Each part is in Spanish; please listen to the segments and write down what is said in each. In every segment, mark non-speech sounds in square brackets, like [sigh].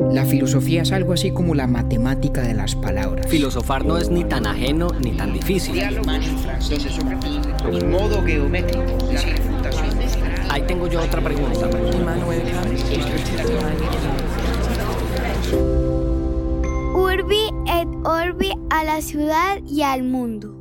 La filosofía es algo así como la matemática de las palabras. Filosofar no es ni tan ajeno ni tan difícil. Un modo geométrico. Ahí tengo yo otra pregunta. Urbi et Orbi a la ciudad y al mundo.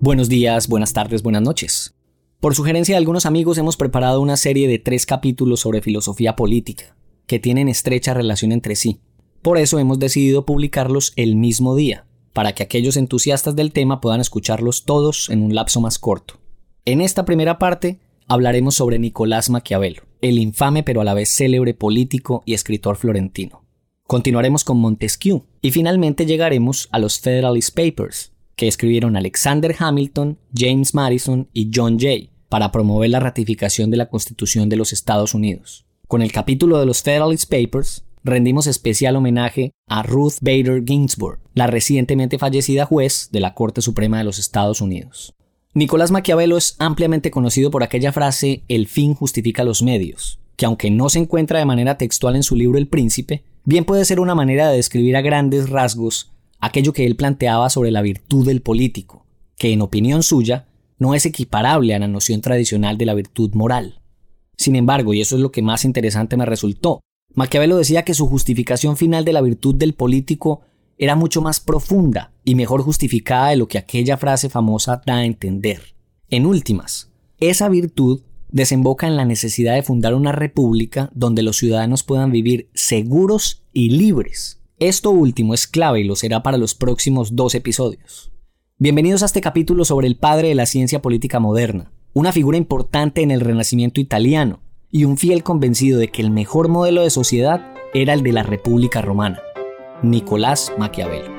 Buenos días, buenas tardes, buenas noches. Por sugerencia de algunos amigos hemos preparado una serie de tres capítulos sobre filosofía política, que tienen estrecha relación entre sí. Por eso hemos decidido publicarlos el mismo día, para que aquellos entusiastas del tema puedan escucharlos todos en un lapso más corto. En esta primera parte hablaremos sobre Nicolás Maquiavelo, el infame pero a la vez célebre político y escritor florentino. Continuaremos con Montesquieu y finalmente llegaremos a los Federalist Papers, que escribieron Alexander Hamilton, James Madison y John Jay para promover la ratificación de la Constitución de los Estados Unidos. Con el capítulo de los Federalist Papers, rendimos especial homenaje a Ruth Bader Ginsburg, la recientemente fallecida juez de la Corte Suprema de los Estados Unidos. Nicolás Maquiavelo es ampliamente conocido por aquella frase el fin justifica los medios, que aunque no se encuentra de manera textual en su libro El Príncipe, bien puede ser una manera de describir a grandes rasgos aquello que él planteaba sobre la virtud del político, que en opinión suya no es equiparable a la noción tradicional de la virtud moral. Sin embargo, y eso es lo que más interesante me resultó, Maquiavelo decía que su justificación final de la virtud del político era mucho más profunda y mejor justificada de lo que aquella frase famosa da a entender. En últimas, esa virtud desemboca en la necesidad de fundar una república donde los ciudadanos puedan vivir seguros y libres. Esto último es clave y lo será para los próximos dos episodios. Bienvenidos a este capítulo sobre el padre de la ciencia política moderna, una figura importante en el Renacimiento italiano y un fiel convencido de que el mejor modelo de sociedad era el de la República Romana, Nicolás Maquiavelo.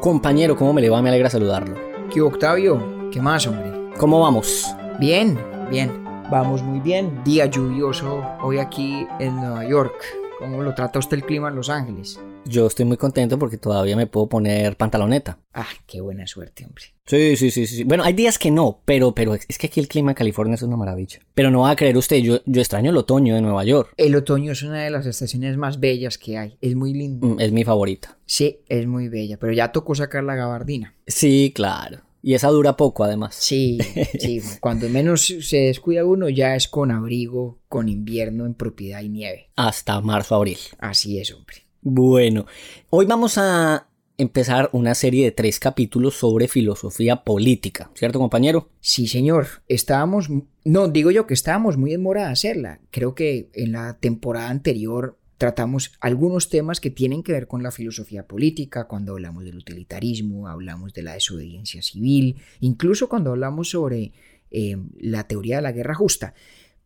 Compañero, ¿cómo me le va? Me alegra saludarlo. ¿Qué Octavio? ¿Qué más, hombre? ¿Cómo vamos? Bien, bien. Vamos muy bien. Día lluvioso hoy aquí en Nueva York. ¿Cómo lo trata usted el clima en Los Ángeles? Yo estoy muy contento porque todavía me puedo poner pantaloneta. Ah, qué buena suerte, hombre. Sí, sí, sí, sí. Bueno, hay días que no, pero, pero es que aquí el clima en California es una maravilla. Pero no va a creer usted, yo, yo extraño el otoño de Nueva York. El otoño es una de las estaciones más bellas que hay. Es muy lindo. Mm, Es mi favorita. Sí, es muy bella, pero ya tocó sacar la gabardina. Sí, claro. Y esa dura poco, además. Sí, [laughs] sí. Cuando menos se descuida uno, ya es con abrigo, con invierno en propiedad y nieve. Hasta marzo, abril. Así es, hombre. Bueno, hoy vamos a empezar una serie de tres capítulos sobre filosofía política, ¿cierto, compañero? Sí, señor. Estábamos. No, digo yo que estábamos muy en mora de hacerla. Creo que en la temporada anterior tratamos algunos temas que tienen que ver con la filosofía política, cuando hablamos del utilitarismo, hablamos de la desobediencia civil, incluso cuando hablamos sobre eh, la teoría de la guerra justa.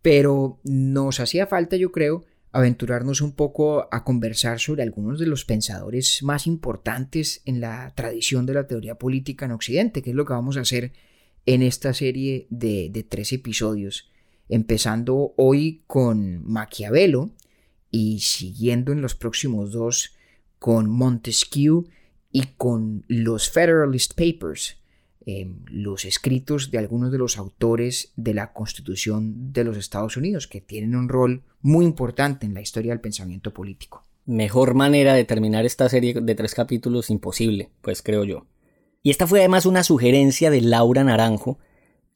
Pero nos hacía falta, yo creo, aventurarnos un poco a conversar sobre algunos de los pensadores más importantes en la tradición de la teoría política en Occidente, que es lo que vamos a hacer en esta serie de, de tres episodios, empezando hoy con Maquiavelo y siguiendo en los próximos dos con Montesquieu y con los Federalist Papers, eh, los escritos de algunos de los autores de la Constitución de los Estados Unidos, que tienen un rol muy importante en la historia del pensamiento político. Mejor manera de terminar esta serie de tres capítulos imposible, pues creo yo. Y esta fue además una sugerencia de Laura Naranjo,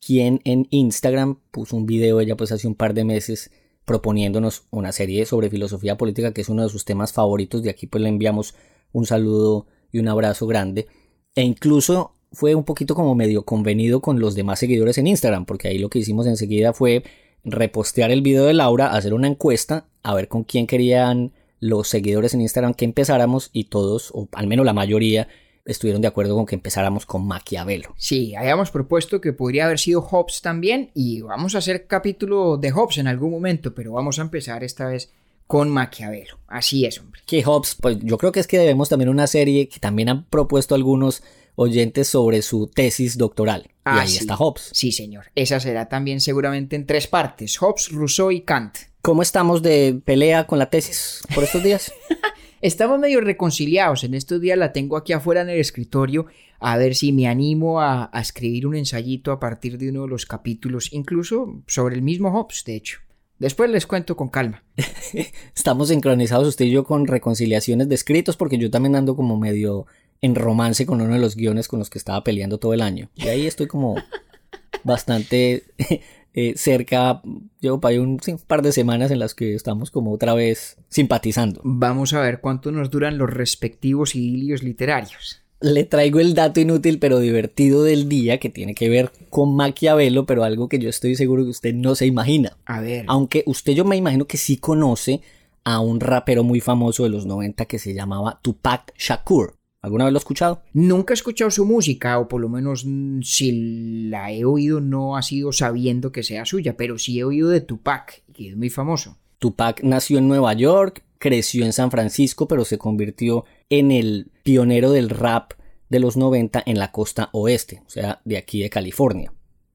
quien en Instagram puso un video ella pues hace un par de meses proponiéndonos una serie sobre filosofía política que es uno de sus temas favoritos. De aquí pues le enviamos un saludo y un abrazo grande. E incluso fue un poquito como medio convenido con los demás seguidores en Instagram, porque ahí lo que hicimos enseguida fue repostear el video de Laura, hacer una encuesta, a ver con quién querían los seguidores en Instagram que empezáramos y todos, o al menos la mayoría, estuvieron de acuerdo con que empezáramos con Maquiavelo. Sí, habíamos propuesto que podría haber sido Hobbes también y vamos a hacer capítulo de Hobbes en algún momento, pero vamos a empezar esta vez con Maquiavelo. Así es, hombre. Que Hobbes, pues yo creo que es que debemos también una serie que también han propuesto algunos oyentes sobre su tesis doctoral. Ah, y ahí sí. está Hobbes. Sí, señor. Esa será también seguramente en tres partes. Hobbes, Rousseau y Kant. ¿Cómo estamos de pelea con la tesis por estos días? [laughs] Estamos medio reconciliados. En estos días la tengo aquí afuera en el escritorio a ver si me animo a, a escribir un ensayito a partir de uno de los capítulos, incluso sobre el mismo Hobbes, de hecho. Después les cuento con calma. [laughs] Estamos sincronizados usted y yo con reconciliaciones de escritos porque yo también ando como medio en romance con uno de los guiones con los que estaba peleando todo el año. Y ahí estoy como [laughs] bastante [laughs] eh, cerca, llevo para ahí un, un par de semanas en las que estamos como otra vez simpatizando. Vamos a ver cuánto nos duran los respectivos idilios literarios. Le traigo el dato inútil pero divertido del día que tiene que ver con Maquiavelo, pero algo que yo estoy seguro que usted no se imagina. A ver. Aunque usted yo me imagino que sí conoce a un rapero muy famoso de los 90 que se llamaba Tupac Shakur. ¿Alguna vez lo ha escuchado? Nunca he escuchado su música, o por lo menos mm, si la he oído no ha sido sabiendo que sea suya, pero sí he oído de Tupac, que es muy famoso. Tupac nació en Nueva York, creció en San Francisco, pero se convirtió en el pionero del rap de los 90 en la costa oeste, o sea, de aquí de California.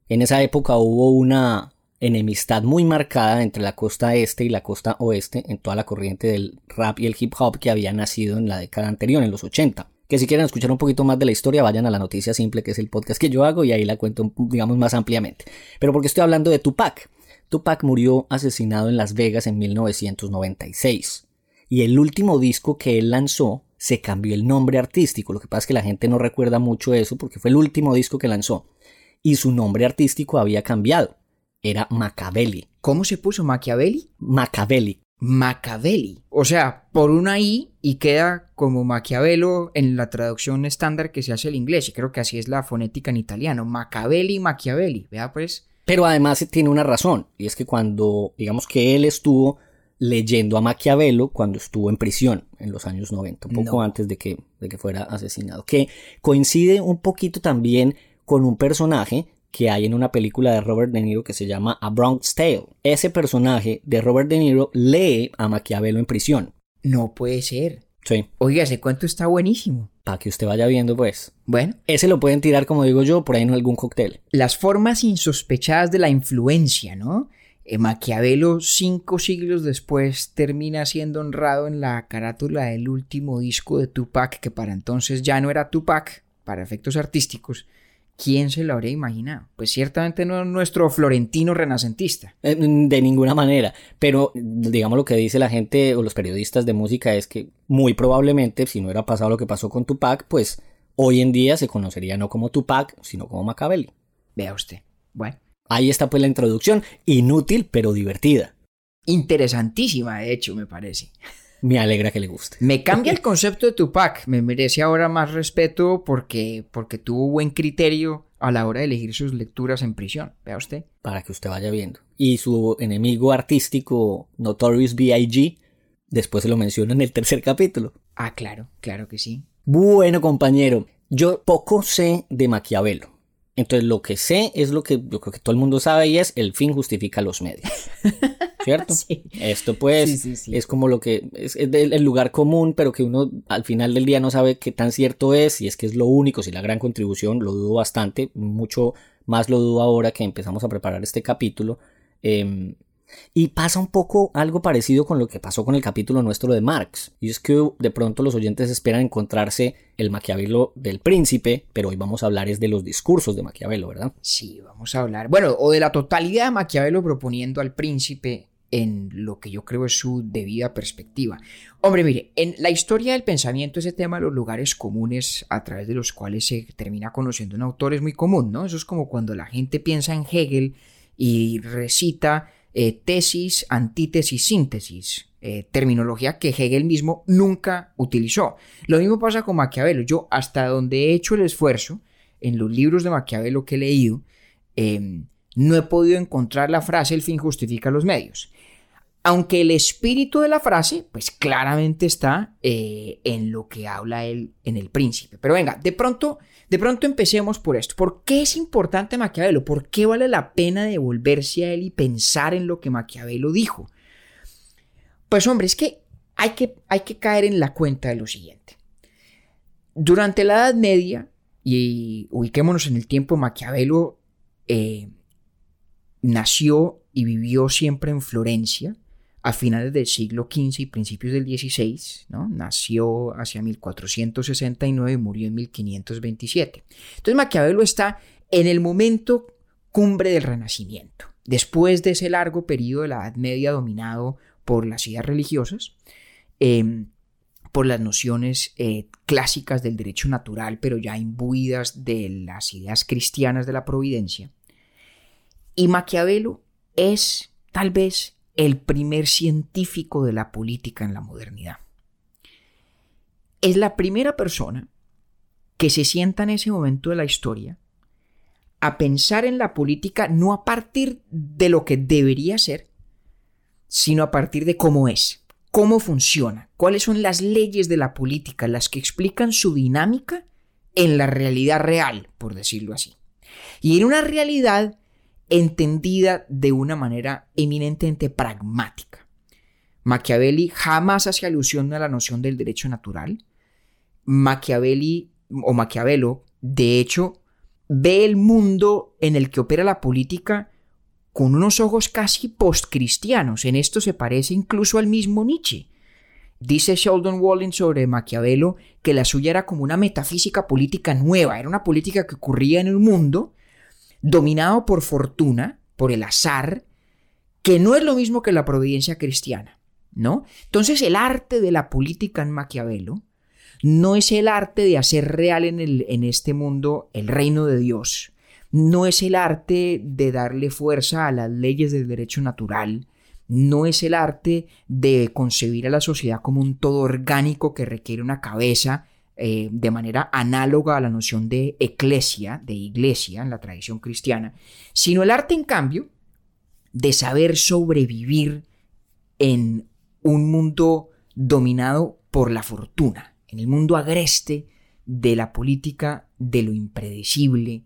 En esa época hubo una enemistad muy marcada entre la costa este y la costa oeste en toda la corriente del rap y el hip hop que había nacido en la década anterior, en los 80 que si quieren escuchar un poquito más de la historia, vayan a la noticia simple, que es el podcast que yo hago, y ahí la cuento, digamos, más ampliamente. Pero porque estoy hablando de Tupac. Tupac murió asesinado en Las Vegas en 1996. Y el último disco que él lanzó se cambió el nombre artístico. Lo que pasa es que la gente no recuerda mucho eso porque fue el último disco que lanzó. Y su nombre artístico había cambiado. Era Machiavelli. ¿Cómo se puso Machiavelli? Machiavelli. Machiavelli. O sea, por una I y queda como Maquiavelo en la traducción estándar que se hace el inglés. Y creo que así es la fonética en italiano. Machiavelli, Machiavelli. Vea pues. Pero además tiene una razón. Y es que cuando, digamos que él estuvo leyendo a Maquiavelo cuando estuvo en prisión en los años 90, un poco No. antes de que, de que fuera asesinado. Que coincide un poquito también con un personaje que hay en una película de Robert De Niro que se llama A Bronx Tale. Ese personaje de Robert De Niro lee a Maquiavelo en prisión. No puede ser. Sí, Oiga, ese cuento está buenísimo. para que usted vaya viendo pues. Bueno, Ese lo pueden tirar, como digo yo, por ahí en algún cóctel. las formas insospechadas de la influencia, ¿no? Eh, Maquiavelo, cinco siglos después, termina siendo honrado en la carátula del último disco de Tupac, que para entonces ya no era Tupac, para efectos artísticos. ¿Quién se lo habría imaginado? Pues ciertamente no nuestro florentino renacentista. Eh, De ninguna manera. Pero digamos lo que dice la gente o los periodistas de música es que muy probablemente, si no hubiera pasado lo que pasó con Tupac, pues hoy en día se conocería no como Tupac, sino como Machiavelli. Vea usted. Bueno, Ahí está pues la introducción, inútil pero divertida. interesantísima, de hecho, me parece. Me alegra que le guste. Me cambia el concepto de Tupac. Me merece ahora más respeto porque, porque tuvo buen criterio a la hora de elegir sus lecturas en prisión. Vea usted. Para que usted vaya viendo. Y su enemigo artístico, Notorious B.I.G., después se lo menciona en el tercer capítulo. Ah, claro, claro que sí. Bueno, compañero, yo poco sé de Maquiavelo. Entonces, lo que sé es lo que yo creo que todo el mundo sabe y es el fin justifica los medios. [laughs] ¿Cierto? [laughs] Sí. Esto pues Sí, sí, sí. es como lo que es, el lugar común, pero que uno al final del día no sabe qué tan cierto es, si es que es lo único, si la gran contribución, lo dudo bastante, mucho más lo dudo ahora que empezamos a preparar este capítulo. Em, y pasa un poco algo parecido con lo que pasó con el capítulo nuestro de Marx. Y es que de pronto los oyentes esperan encontrarse el Maquiavelo del príncipe, pero hoy vamos a hablar es de los discursos de Maquiavelo, ¿verdad? Sí, vamos a hablar. Bueno, o de la totalidad de Maquiavelo proponiendo al príncipe en lo que yo creo es su debida perspectiva. Hombre, mire, en la historia del pensamiento, ese tema de los lugares comunes a través de los cuales se termina conociendo un autor es muy común, ¿no? Eso es como cuando la gente piensa en Hegel y recita eh, tesis, antítesis, síntesis, eh, terminología que Hegel mismo nunca utilizó. Lo mismo pasa con Maquiavelo. Yo, hasta donde he hecho el esfuerzo, en los libros de Maquiavelo que he leído, eh, no he podido encontrar la frase el fin justifica los medios. Aunque el espíritu de la frase, pues claramente está eh, en lo que habla él en el príncipe. Pero venga, de pronto, de pronto empecemos por esto. ¿Por qué es importante Maquiavelo? ¿Por qué vale la pena devolverse a él y pensar en lo que Maquiavelo dijo? Pues hombre, es que hay que, hay que caer en la cuenta de lo siguiente. Durante la Edad Media, y ubiquémonos en el tiempo, Maquiavelo eh, nació y vivió siempre en Florencia a finales del siglo XV y principios del XVI, ¿no? Nació hacia 1469 y murió en 1527. Entonces Maquiavelo está en el momento cumbre del Renacimiento. Después de ese largo periodo de la Edad Media dominado por las ideas religiosas, em, por las nociones eh, clásicas del derecho natural, pero ya imbuidas de las ideas cristianas de la providencia. Y Maquiavelo es tal vez el primer científico de la política en la modernidad. Es la primera persona que se sienta en ese momento de la historia a pensar en la política no a partir de lo que debería ser, sino a partir de cómo es cómo funciona, cuáles son las leyes de la política, las que explican su dinámica en la realidad real, por decirlo así. Y en una realidad entendida de una manera eminentemente pragmática. Machiavelli jamás hace alusión a la noción del derecho natural. Machiavelli o Maquiavelo, de hecho, ve el mundo en el que opera la política con unos ojos casi postcristianos. En esto se parece incluso al mismo Nietzsche. Dice Sheldon Walling sobre Maquiavelo que la suya era como una metafísica política nueva, era una política que ocurría en el mundo, dominado por fortuna, por el azar, que no es lo mismo que la providencia cristiana, ¿no? Entonces el arte de la política en Maquiavelo no es el arte de hacer real en, el, en este mundo el reino de Dios, no es el arte de darle fuerza a las leyes del derecho natural, no es el arte de concebir a la sociedad como un todo orgánico que requiere una cabeza eh, de manera análoga a la noción de eclesia, de iglesia en la tradición cristiana, sino el arte, en cambio, de saber sobrevivir en un mundo dominado por la fortuna, en el mundo agreste de la política, de lo impredecible,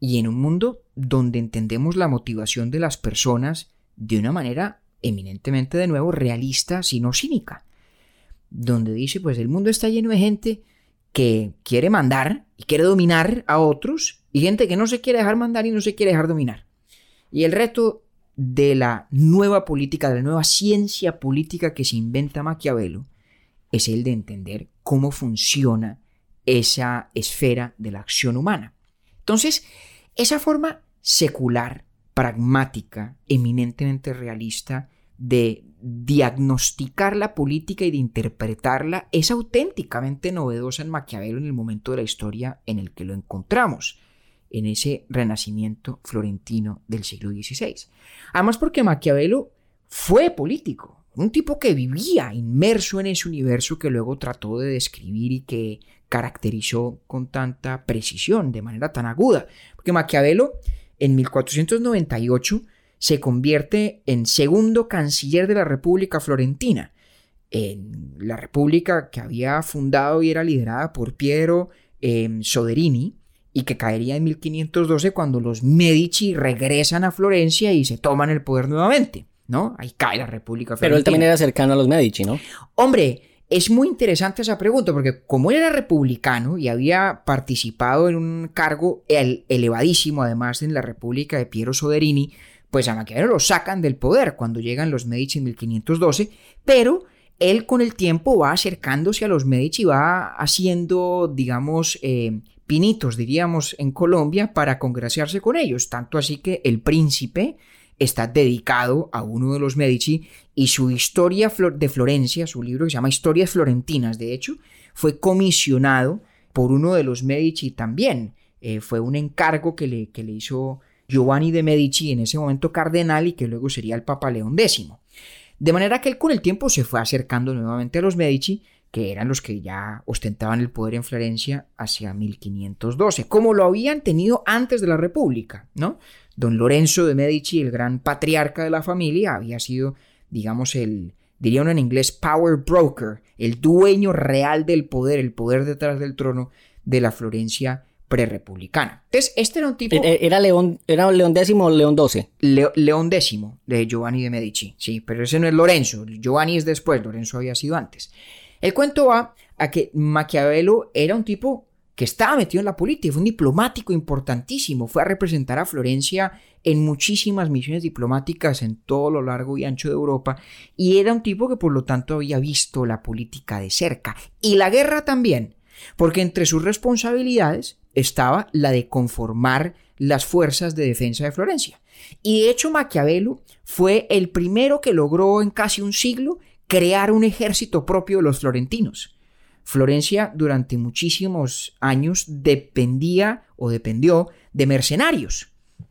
y en un mundo donde entendemos la motivación de las personas de una manera eminentemente de nuevo realista, sino cínica, donde dice, pues el mundo está lleno de gente que quiere mandar y quiere dominar a otros y gente que no se quiere dejar mandar y no se quiere dejar dominar. Y el reto de la nueva política, de la nueva ciencia política que se inventa Maquiavelo, es el de entender cómo funciona esa esfera de la acción humana. Entonces, esa forma secular, pragmática, eminentemente realista de diagnosticar la política y de interpretarla es auténticamente novedosa en Maquiavelo en el momento de la historia en el que lo encontramos, en ese renacimiento florentino del siglo XVI. Además porque Maquiavelo fue político, un tipo que vivía inmerso en ese universo que luego trató de describir y que caracterizó con tanta precisión, de manera tan aguda. Porque Maquiavelo en 1498 se convierte en segundo canciller de la República Florentina, en la república que había fundado y era liderada por Piero em, Soderini y que caería en 1512 cuando los Medici regresan a Florencia y se toman el poder nuevamente, ¿no? Ahí cae la República Florentina. Pero él también era cercano a los Medici, ¿no? Hombre, es muy interesante esa pregunta porque como él era republicano y había participado en un cargo elevadísimo además en la República de Piero Soderini, pues a Maquiavelo lo sacan del poder cuando llegan los Medici en 1512, pero él con el tiempo va acercándose a los Medici y va haciendo, digamos, eh, pinitos, diríamos, en Colombia para congraciarse con ellos, tanto así que el príncipe está dedicado a uno de los Medici y su historia de Florencia, su libro que se llama Historias Florentinas, de hecho, fue comisionado por uno de los Medici también. Eh, fue un encargo que le, que le hizo Giovanni de Medici, en ese momento cardenal, y que luego sería el Papa León X. De manera que él con el tiempo se fue acercando nuevamente a los Medici, que eran los que ya ostentaban el poder en Florencia hacia 1512, como lo habían tenido antes de la República, ¿no? Don Lorenzo de Medici, el gran patriarca de la familia, había sido, digamos, el, diría uno en inglés, power broker, el dueño real del poder, el poder detrás del trono de la Florencia prerepublicana. Entonces, este era un tipo... E-, ¿Era León, era León X o León XII? León X, de Giovanni de Medici, sí, pero ese no es Lorenzo, Giovanni es después, Lorenzo había sido antes. El cuento va a que Maquiavelo era un tipo que estaba metido en la política, fue un diplomático importantísimo, fue a representar a Florencia en muchísimas misiones diplomáticas en todo lo largo y ancho de Europa, y era un tipo que por lo tanto había visto la política de cerca, y la guerra también, porque entre sus responsabilidades estaba la de conformar las fuerzas de defensa de Florencia. Y de hecho Maquiavelo fue el primero que logró en casi un siglo crear un ejército propio de los florentinos. Florencia durante muchísimos años dependía o dependió de mercenarios.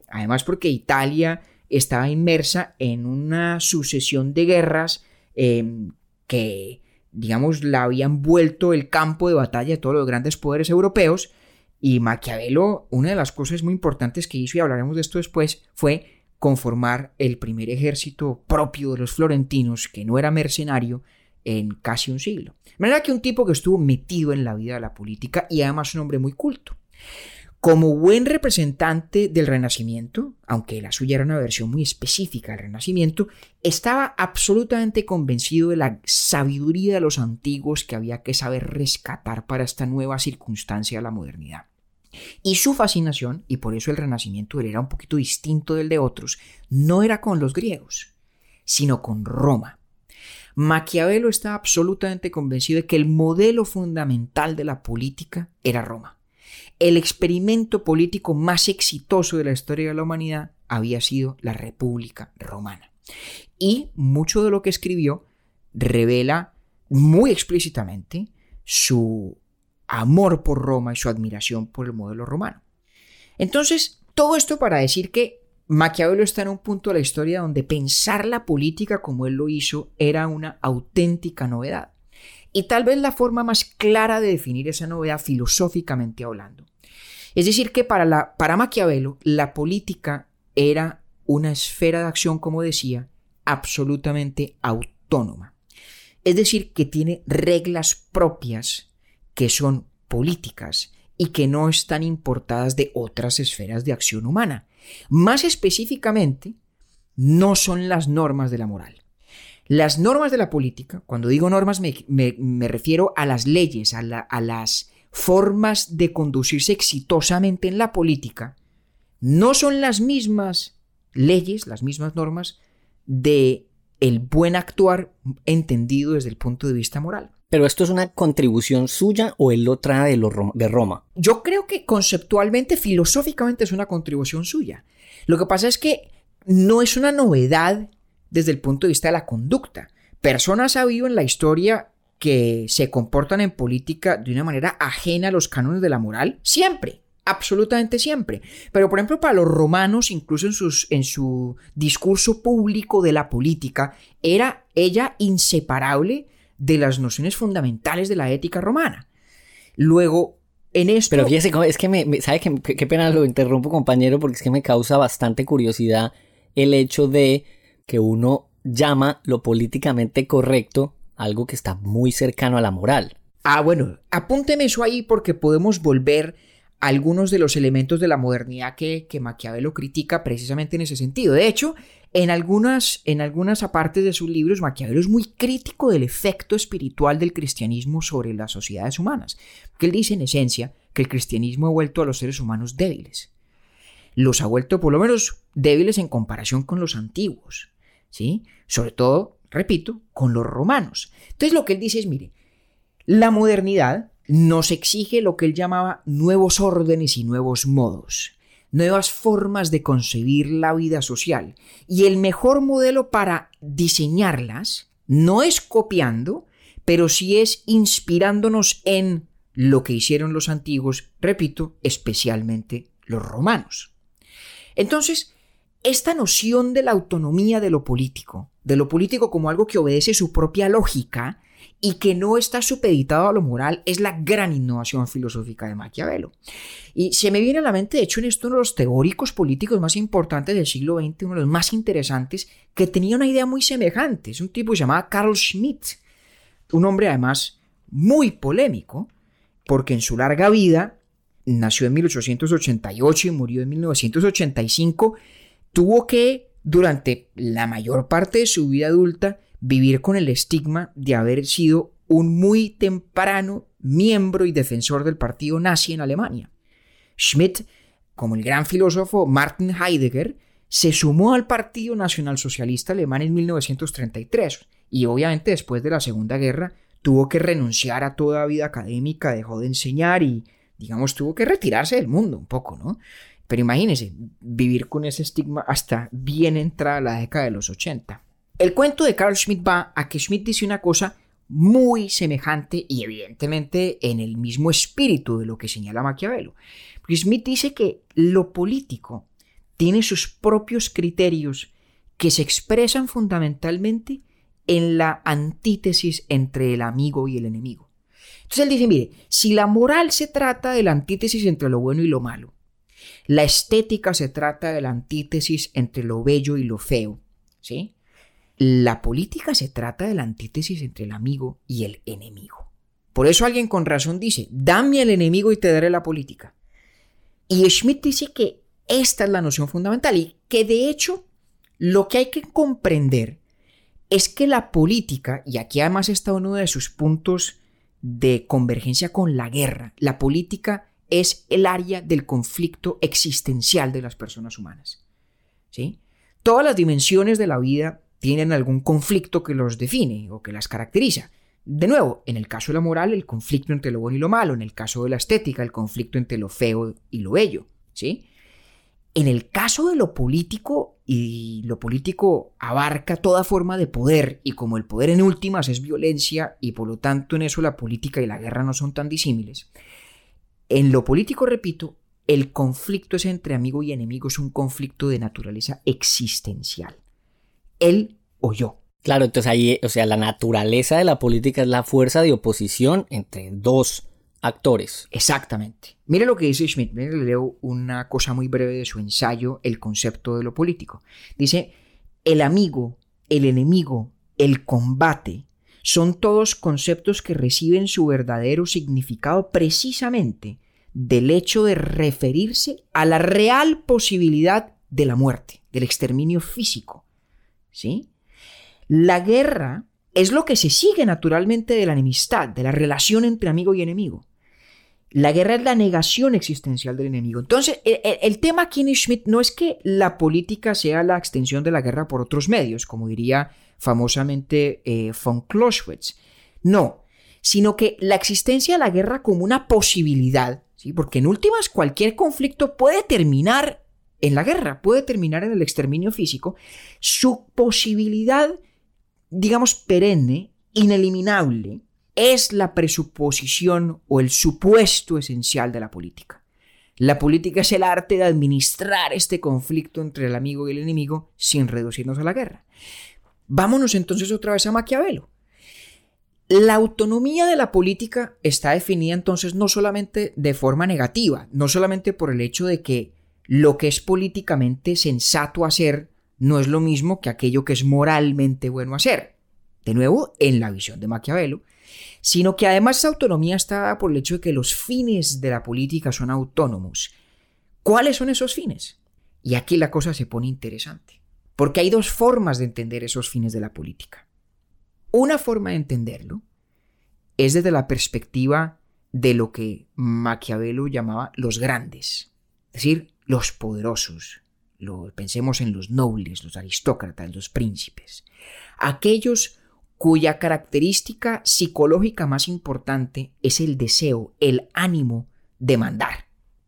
Además porque Italia estaba inmersa en una sucesión de guerras em, que, digamos, la habían vuelto el campo de batalla de todos los grandes poderes europeos. Y Maquiavelo, una de las cosas muy importantes que hizo, y hablaremos de esto después, fue conformar el primer ejército propio de los florentinos, que no era mercenario, en casi un siglo. De manera que un tipo que estuvo metido en la vida de la política y además un hombre muy culto. Como buen representante del Renacimiento, aunque la suya era una versión muy específica del Renacimiento, estaba absolutamente convencido de la sabiduría de los antiguos que había que saber rescatar para esta nueva circunstancia de la modernidad. Y su fascinación, y por eso el Renacimiento era un poquito distinto del de otros, no era con los griegos, sino con Roma. Maquiavelo estaba absolutamente convencido de que el modelo fundamental de la política era Roma el experimento político más exitoso de la historia de la humanidad había sido la República Romana. Y mucho de lo que escribió revela muy explícitamente su amor por Roma y su admiración por el modelo romano. Entonces, todo esto para decir que Maquiavelo está en un punto de la historia donde pensar la política como él lo hizo era una auténtica novedad. Y tal vez la forma más clara de definir esa novedad filosóficamente hablando. Es decir, que para, la, para Maquiavelo la política era una esfera de acción, como decía, absolutamente autónoma. Es decir, que tiene reglas propias que son políticas y que no están importadas de otras esferas de acción humana. Más específicamente, no son las normas de la moral. Las normas de la política, cuando digo normas me, refiero a las leyes, a, a las formas de conducirse exitosamente en la política, no son las mismas leyes, las mismas normas de el buen actuar entendido desde el punto de vista moral. Pero esto es una contribución suya o él lo trae de, de Roma. Yo creo que conceptualmente, filosóficamente es una contribución suya. Lo que pasa es que no es una novedad desde el punto de vista de la conducta. Personas ha habido en la historia que se comportan en política de una manera ajena a los cánones de la moral, siempre, absolutamente siempre. Pero por ejemplo, para los romanos, incluso en, sus, en su discurso público de la política, era ella inseparable de las nociones fundamentales de la ética romana. Luego, en esto... Pero fíjese, es que me, ¿sabe qué, qué pena lo interrumpo compañero? Porque es que me causa bastante curiosidad el hecho de que uno llama lo políticamente correcto algo que está muy cercano a la moral. Ah, bueno, apúnteme eso ahí porque podemos volver algunos de los elementos de la modernidad que, que Maquiavelo critica precisamente en ese sentido. De hecho, en algunas, en algunas de sus libros, Maquiavelo es muy crítico del efecto espiritual del cristianismo sobre las sociedades humanas, porque él dice en esencia que el cristianismo ha vuelto a los seres humanos débiles. Los ha vuelto por lo menos débiles en comparación con los antiguos. Sobre todo, repito, con los romanos. Entonces lo que él dice es, mire, la modernidad nos exige lo que él llamaba nuevos órdenes y nuevos modos, nuevas formas de concebir la vida social. Y el mejor modelo para diseñarlas no es copiando, pero sí es inspirándonos en lo que hicieron los antiguos, repito, especialmente los romanos. Entonces, esta noción de la autonomía de lo político, de lo político como algo que obedece su propia lógica y que no está supeditado a lo moral, es la gran innovación filosófica de Maquiavelo. Y se me viene a la mente, de hecho, en esto uno de los teóricos políticos más importantes del siglo XX, uno de los más interesantes, que tenía una idea muy semejante. Es un tipo llamaba Carl Schmitt, un hombre además muy polémico, porque en su larga vida, nació en 1888 y murió en 1985, tuvo que, durante la mayor parte de su vida adulta, vivir con el estigma de haber sido un muy temprano miembro y defensor del partido nazi en Alemania. Schmidt, como el gran filósofo Martin Heidegger, se sumó al Partido Nacional Socialista Alemán en 1933 y obviamente después de la Segunda Guerra tuvo que renunciar a toda vida académica, dejó de enseñar y, digamos, tuvo que retirarse del mundo un poco, ¿no? Pero imagínense, vivir con ese estigma hasta bien entrada la década de los 80. El cuento de Carl Schmitt va a que Schmitt dice una cosa muy semejante y evidentemente en el mismo espíritu de lo que señala Maquiavelo. Porque Schmitt dice que lo político tiene sus propios criterios que se expresan fundamentalmente en la antítesis entre el amigo y el enemigo. Entonces él dice, mire, si la moral se trata de la antítesis entre lo bueno y lo malo, la estética se trata de la antítesis entre lo bello y lo feo, ¿sí? La política se trata de la antítesis entre el amigo y el enemigo. Por eso alguien con razón dice, dame el enemigo y te daré la política. Y Schmidt dice que esta es la noción fundamental y que de hecho lo que hay que comprender es que la política, y aquí además está uno de sus puntos de convergencia con la guerra, la política es el área del conflicto existencial de las personas humanas. ¿sí? Todas las dimensiones de la vida tienen algún conflicto que los define o que las caracteriza. De nuevo, en el caso de la moral, el conflicto entre lo bueno y lo malo, en el caso de la estética, el conflicto entre lo feo y lo bello, ¿sí? En el caso de lo político, y lo político abarca toda forma de poder, y como el poder en últimas es violencia, y por lo tanto en eso la política y la guerra no son tan disímiles, en lo político, repito, el conflicto es entre amigo y enemigo, es un conflicto de naturaleza existencial. Él o yo. Claro, entonces ahí, o sea, la naturaleza de la política es la fuerza de oposición entre dos actores. Exactamente. Mire lo que dice Schmidt. Mire, le leo una cosa muy breve de su ensayo, El concepto de lo político. Dice, el amigo, el enemigo, el combate, son todos conceptos que reciben su verdadero significado precisamente del hecho de referirse a la real posibilidad de la muerte, del exterminio físico. ¿Sí? La guerra es lo que se sigue naturalmente de la enemistad, de la relación entre amigo y enemigo. La guerra es la negación existencial del enemigo. Entonces, el, tema aquí Schmidt no es que la política sea la extensión de la guerra por otros medios, como diría famosamente eh, von Clausewitz. No, sino que la existencia de la guerra como una posibilidad, ¿sí? porque en últimas cualquier conflicto puede terminar en la guerra, puede terminar en el exterminio físico, su posibilidad, digamos, perenne, ineliminable, es la presuposición o el supuesto esencial de la política. La política es el arte de administrar este conflicto entre el amigo y el enemigo sin reducirnos a la guerra. Vámonos entonces otra vez a Maquiavelo. La autonomía de la política está definida entonces no solamente de forma negativa, no solamente por el hecho de que lo que es políticamente sensato hacer no es lo mismo que aquello que es moralmente bueno hacer. De nuevo, en la visión de Maquiavelo, sino que además esa autonomía está dada por el hecho de que los fines de la política son autónomos. ¿Cuáles son esos fines? Y aquí la cosa se pone interesante, porque hay dos formas de entender esos fines de la política. Una forma de entenderlo es desde la perspectiva de lo que Maquiavelo llamaba los grandes, es decir, los poderosos. Lo, pensemos en los nobles, los aristócratas, los príncipes, aquellos cuya característica psicológica más importante es el deseo, el ánimo de mandar,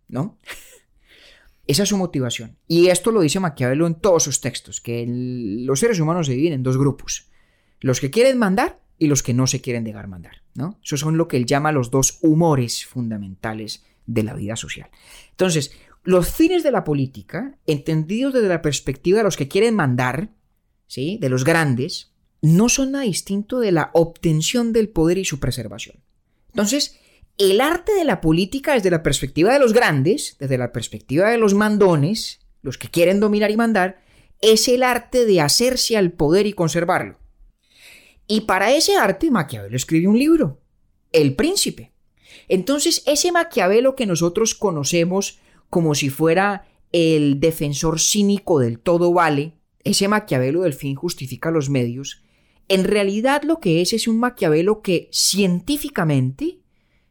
¿no? [laughs] Esa es su motivación. Y esto lo dice Maquiavelo en todos sus textos, que los seres humanos se dividen en dos grupos. Los que quieren mandar y los que no se quieren dejar mandar, ¿no? Esos son lo que él llama los dos humores fundamentales de la vida social. Entonces, los fines de la política, entendidos desde la perspectiva de los que quieren mandar, ¿sí? De los grandes, no son nada distinto de la obtención del poder y su preservación. Entonces, el arte de la política desde la perspectiva de los grandes, desde la perspectiva de los mandones, los que quieren dominar y mandar, es el arte de hacerse al poder y conservarlo. Y para ese arte Maquiavelo escribió un libro, El Príncipe. Entonces, ese Maquiavelo que nosotros conocemos como si fuera el defensor cínico del todo vale, ese Maquiavelo del fin justifica los medios, en realidad lo que es es un Maquiavelo que científicamente,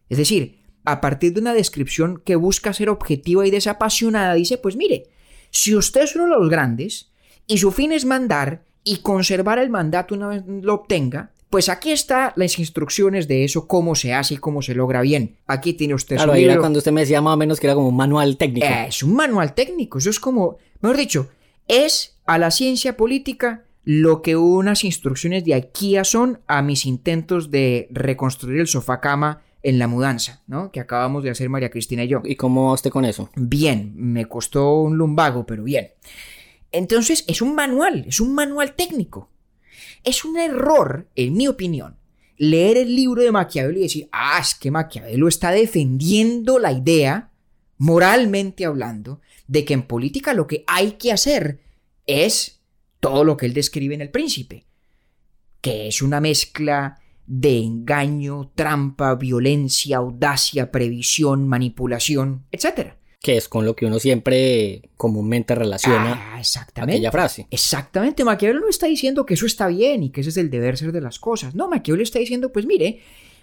es decir, a partir de una descripción que busca ser objetiva y desapasionada, dice, pues mire, si usted es uno de los grandes y su fin es mandar y conservar el mandato una vez lo obtenga, Pues aquí está las instrucciones de eso, cómo se hace y cómo se logra bien. Aquí tiene usted Claro, su ahí era libro. cuando usted me decía más o menos que era como un manual técnico. Es un manual técnico, eso es como, mejor dicho, es a la ciencia política lo que unas instrucciones de IKEA son a mis intentos de reconstruir el sofá cama en la mudanza, ¿no? Que acabamos de hacer María Cristina y yo. ¿Y cómo va usted con eso? Bien, me costó un lumbago, pero bien. Entonces, es un manual, es un manual técnico. Es un error, en mi opinión, leer el libro de Maquiavelo y decir, ah, es que Maquiavelo está defendiendo la idea, moralmente hablando, de que en política lo que hay que hacer es todo lo que él describe en El Príncipe, que es una mezcla de engaño, trampa, violencia, audacia, previsión, manipulación, etc. Que es con lo que uno siempre comúnmente relaciona Ah, exactamente. aquella frase. Exactamente, Maquiavelo no está diciendo que eso está bien y que ese es el deber ser de las cosas. No, Maquiavelo está diciendo, pues mire,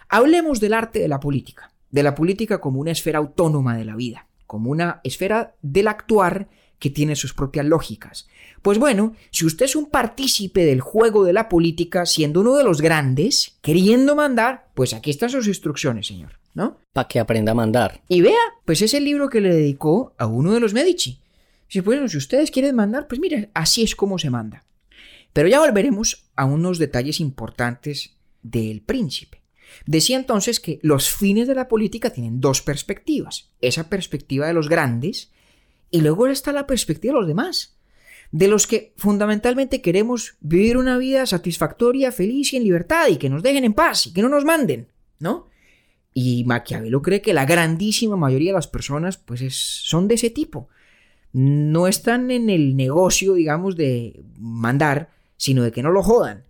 hablemos del arte de la política, de la política como una esfera autónoma de la vida, como una esfera del actuar que tiene sus propias lógicas. Pues bueno, si usted es un partícipe del juego de la política, siendo uno de los grandes, queriendo mandar, pues aquí están sus instrucciones, señor, ¿no? Para que aprenda a mandar. Y vea, pues es el libro que le dedicó a uno de los Medici. Si, bueno, si ustedes quieren mandar, pues mire, así es como se manda. Pero ya volveremos a unos detalles importantes del príncipe. Decía entonces que los fines de la política tienen dos perspectivas. Esa perspectiva de los grandes y luego está la perspectiva de los demás. De los que fundamentalmente queremos vivir una vida satisfactoria, feliz y en libertad y que nos dejen en paz y que no nos manden, ¿no? Y Maquiavelo cree que la grandísima mayoría de las personas pues es- son de ese tipo. No están en el negocio, digamos, de mandar, sino de que no lo jodan,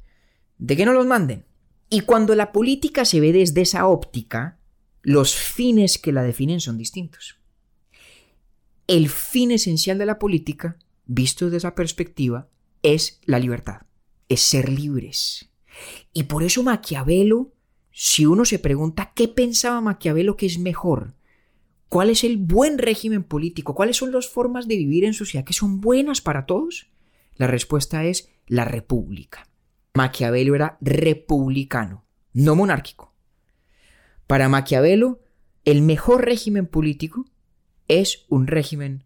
de que no los manden. Y cuando la política se ve desde esa óptica, los fines que la definen son distintos. El fin esencial de la política, visto desde esa perspectiva, es la libertad, es ser libres. Y por eso Maquiavelo, si uno se pregunta qué pensaba Maquiavelo que es mejor, cuál es el buen régimen político, cuáles son las formas de vivir en sociedad que son buenas para todos, la respuesta es la república. Maquiavelo era republicano, no monárquico. Para Maquiavelo, el mejor régimen político es un régimen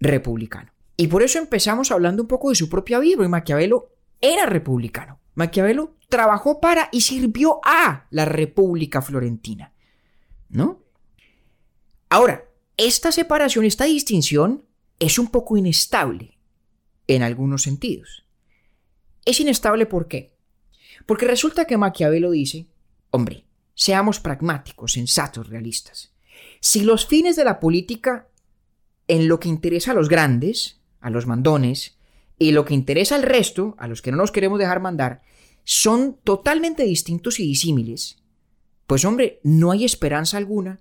republicano. Y por eso empezamos hablando un poco de su propia vida, porque Maquiavelo era republicano. Maquiavelo trabajó para y sirvió a la República Florentina. ¿No? Ahora, esta separación, esta distinción es un poco inestable en algunos sentidos. Es inestable ¿por qué? Porque resulta que Maquiavelo dice, hombre, seamos pragmáticos, sensatos, realistas. Si los fines de la política en lo que interesa a los grandes, a los mandones, y lo que interesa al resto, a los que no nos queremos dejar mandar, son totalmente distintos y disímiles, pues hombre, no hay esperanza alguna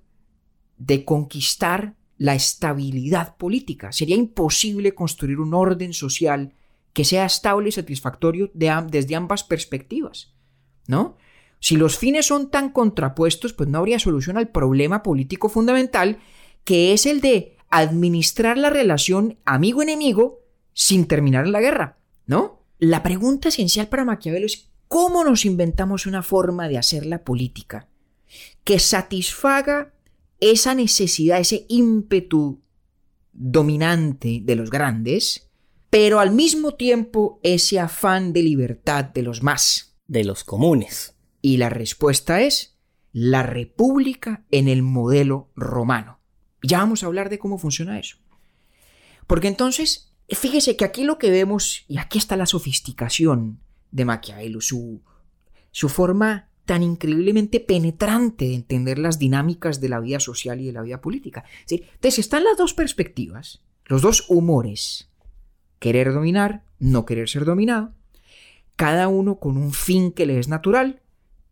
de conquistar la estabilidad política. Sería imposible construir un orden social que sea estable y satisfactorio desde ambas perspectivas, ¿no? Si los fines son tan contrapuestos, pues no habría solución al problema político fundamental, que es el de administrar la relación amigo-enemigo sin terminar en la guerra, ¿no? La pregunta esencial para Maquiavelo es cómo nos inventamos una forma de hacer la política que satisfaga esa necesidad, ese ímpetu dominante de los grandes, pero al mismo tiempo ese afán de libertad de los más. De los comunes. Y la respuesta es la república en el modelo romano. Ya vamos a hablar de cómo funciona eso. Porque entonces, fíjese que aquí lo que vemos, y aquí está la sofisticación de Maquiavelo, su, forma tan increíblemente penetrante de entender las dinámicas de la vida social y de la vida política. Es decir, entonces están las dos perspectivas, los dos humores, querer dominar, no querer ser dominado, cada uno con un fin que le es natural,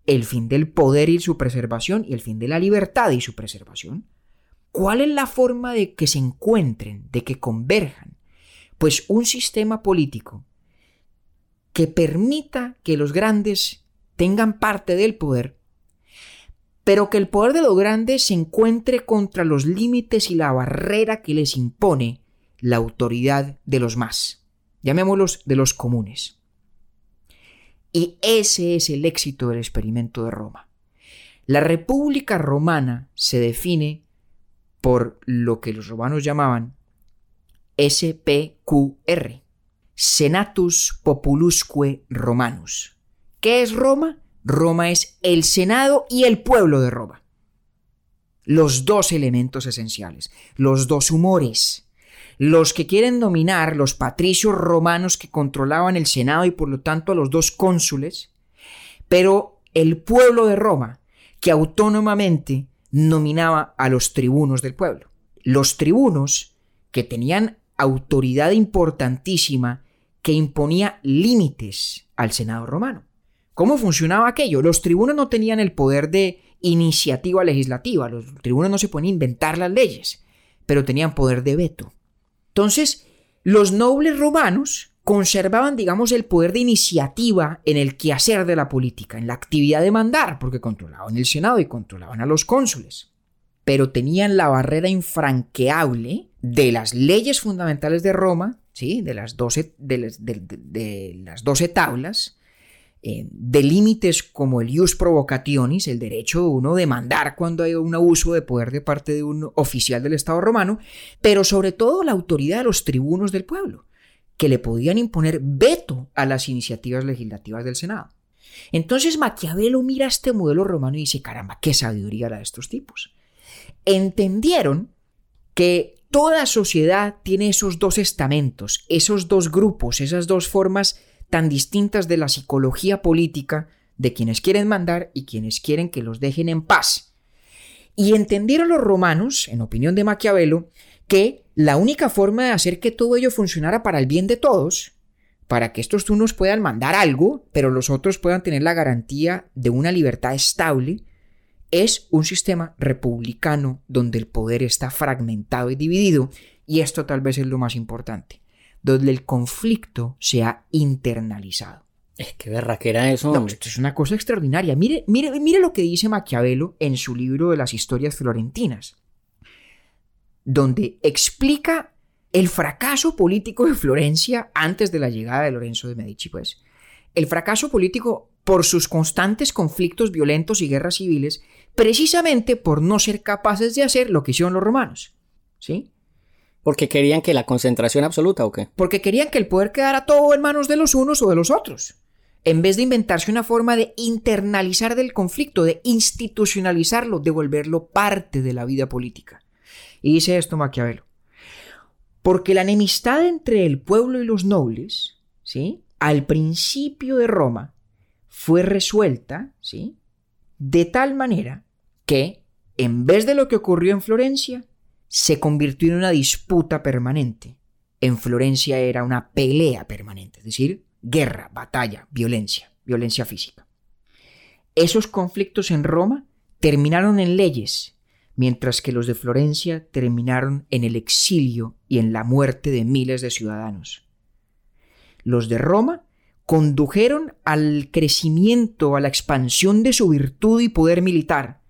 el fin del poder y su preservación y el fin de la libertad y su preservación. ¿Cuál es la forma de que se encuentren, de que converjan? Pues un sistema político que permita que los grandes tengan parte del poder, pero que el poder de los grandes se encuentre contra los límites y la barrera que les impone la autoridad de los más, llamémoslos de los comunes. Y ese es el éxito del experimento de Roma. La República Romana se define por lo que los romanos llamaban SPQR, Senatus Populusque Romanus. ¿Qué es Roma? Roma es el Senado y el pueblo de Roma. Los dos elementos esenciales, los dos humores. Los que quieren dominar, los patricios romanos que controlaban el Senado y por lo tanto a los dos cónsules, pero el pueblo de Roma, que autónomamente nominaba a los tribunos del pueblo. Los tribunos que tenían autoridad importantísima que imponía límites al Senado romano. ¿Cómo funcionaba aquello? Los tribunos no tenían el poder de iniciativa legislativa, los tribunos no se pueden inventar las leyes, pero tenían poder de veto. Entonces, los nobles romanos conservaban, digamos, el poder de iniciativa en el quehacer de la política, en la actividad de mandar, porque controlaban el Senado y controlaban a los cónsules. Pero tenían la barrera infranqueable de las leyes fundamentales de Roma, ¿sí? de, las 12, de, las 12 tablas, eh, de límites como el ius provocationis, el derecho de uno de mandar cuando hay un abuso de poder de parte de un oficial del Estado romano, pero sobre todo la autoridad de los tribunos del pueblo que le podían imponer veto a las iniciativas legislativas del Senado. Entonces Maquiavelo mira este modelo romano y dice, caramba, qué sabiduría la de estos tipos. Entendieron que toda sociedad tiene esos dos estamentos, esos dos grupos, esas dos formas tan distintas de la psicología política de quienes quieren mandar y quienes quieren que los dejen en paz. Y entendieron los romanos, en opinión de Maquiavelo, que la única forma de hacer que todo ello funcionara para el bien de todos, para que estos unos puedan mandar algo, pero los otros puedan tener la garantía de una libertad estable, es un sistema republicano donde el poder está fragmentado y dividido, y esto tal vez es lo más importante, donde el conflicto se ha internalizado. Es que era eso. No, esto es una cosa extraordinaria. Mire, mire, mire lo que dice Maquiavelo en su libro de las historias florentinas donde explica el fracaso político de Florencia antes de la llegada de Lorenzo de Medici, pues. El fracaso político por sus constantes conflictos violentos y guerras civiles, precisamente por no ser capaces de hacer lo que hicieron los romanos. ¿Sí? Porque querían que la concentración absoluta o qué? Porque querían que el poder quedara todo en manos de los unos o de los otros. En vez de inventarse una forma de internalizar del conflicto, de institucionalizarlo, de volverlo parte de la vida política. Y dice esto Maquiavelo. Porque la enemistad entre el pueblo y los nobles, ¿sí? Al principio de Roma fue resuelta, ¿sí? De tal manera que, en vez de lo que ocurrió en Florencia, se convirtió en una disputa permanente. En Florencia era una pelea permanente, es decir, guerra, batalla, violencia, violencia física. Esos conflictos en Roma terminaron en leyes mientras que los de Florencia terminaron en el exilio y en la muerte de miles de ciudadanos. Los de Roma condujeron al crecimiento, a la expansión de su virtud y poder militar,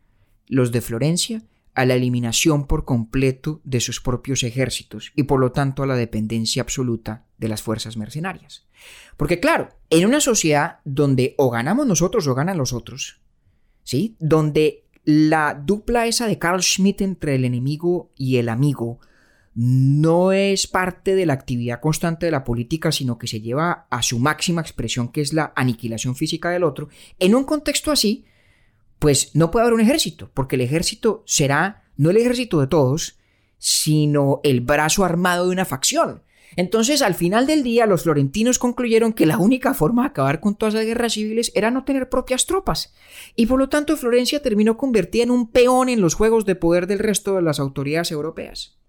los de Florencia a la eliminación por completo de sus propios ejércitos y por lo tanto a la dependencia absoluta de las fuerzas mercenarias. Porque claro, en una sociedad donde o ganamos nosotros o ganan los otros, ¿sí? Donde la dupla esa de Carl Schmitt entre el enemigo y el amigo no es parte de la actividad constante de la política, sino que se lleva a su máxima expresión, que es la aniquilación física del otro. En un contexto así, pues no puede haber un ejército, porque el ejército será no el ejército de todos, sino el brazo armado de una facción. Entonces, al final del día, los florentinos concluyeron que la única forma de acabar con todas las guerras civiles era no tener propias tropas, y por lo tanto Florencia terminó convertida en un peón en los juegos de poder del resto de las autoridades europeas.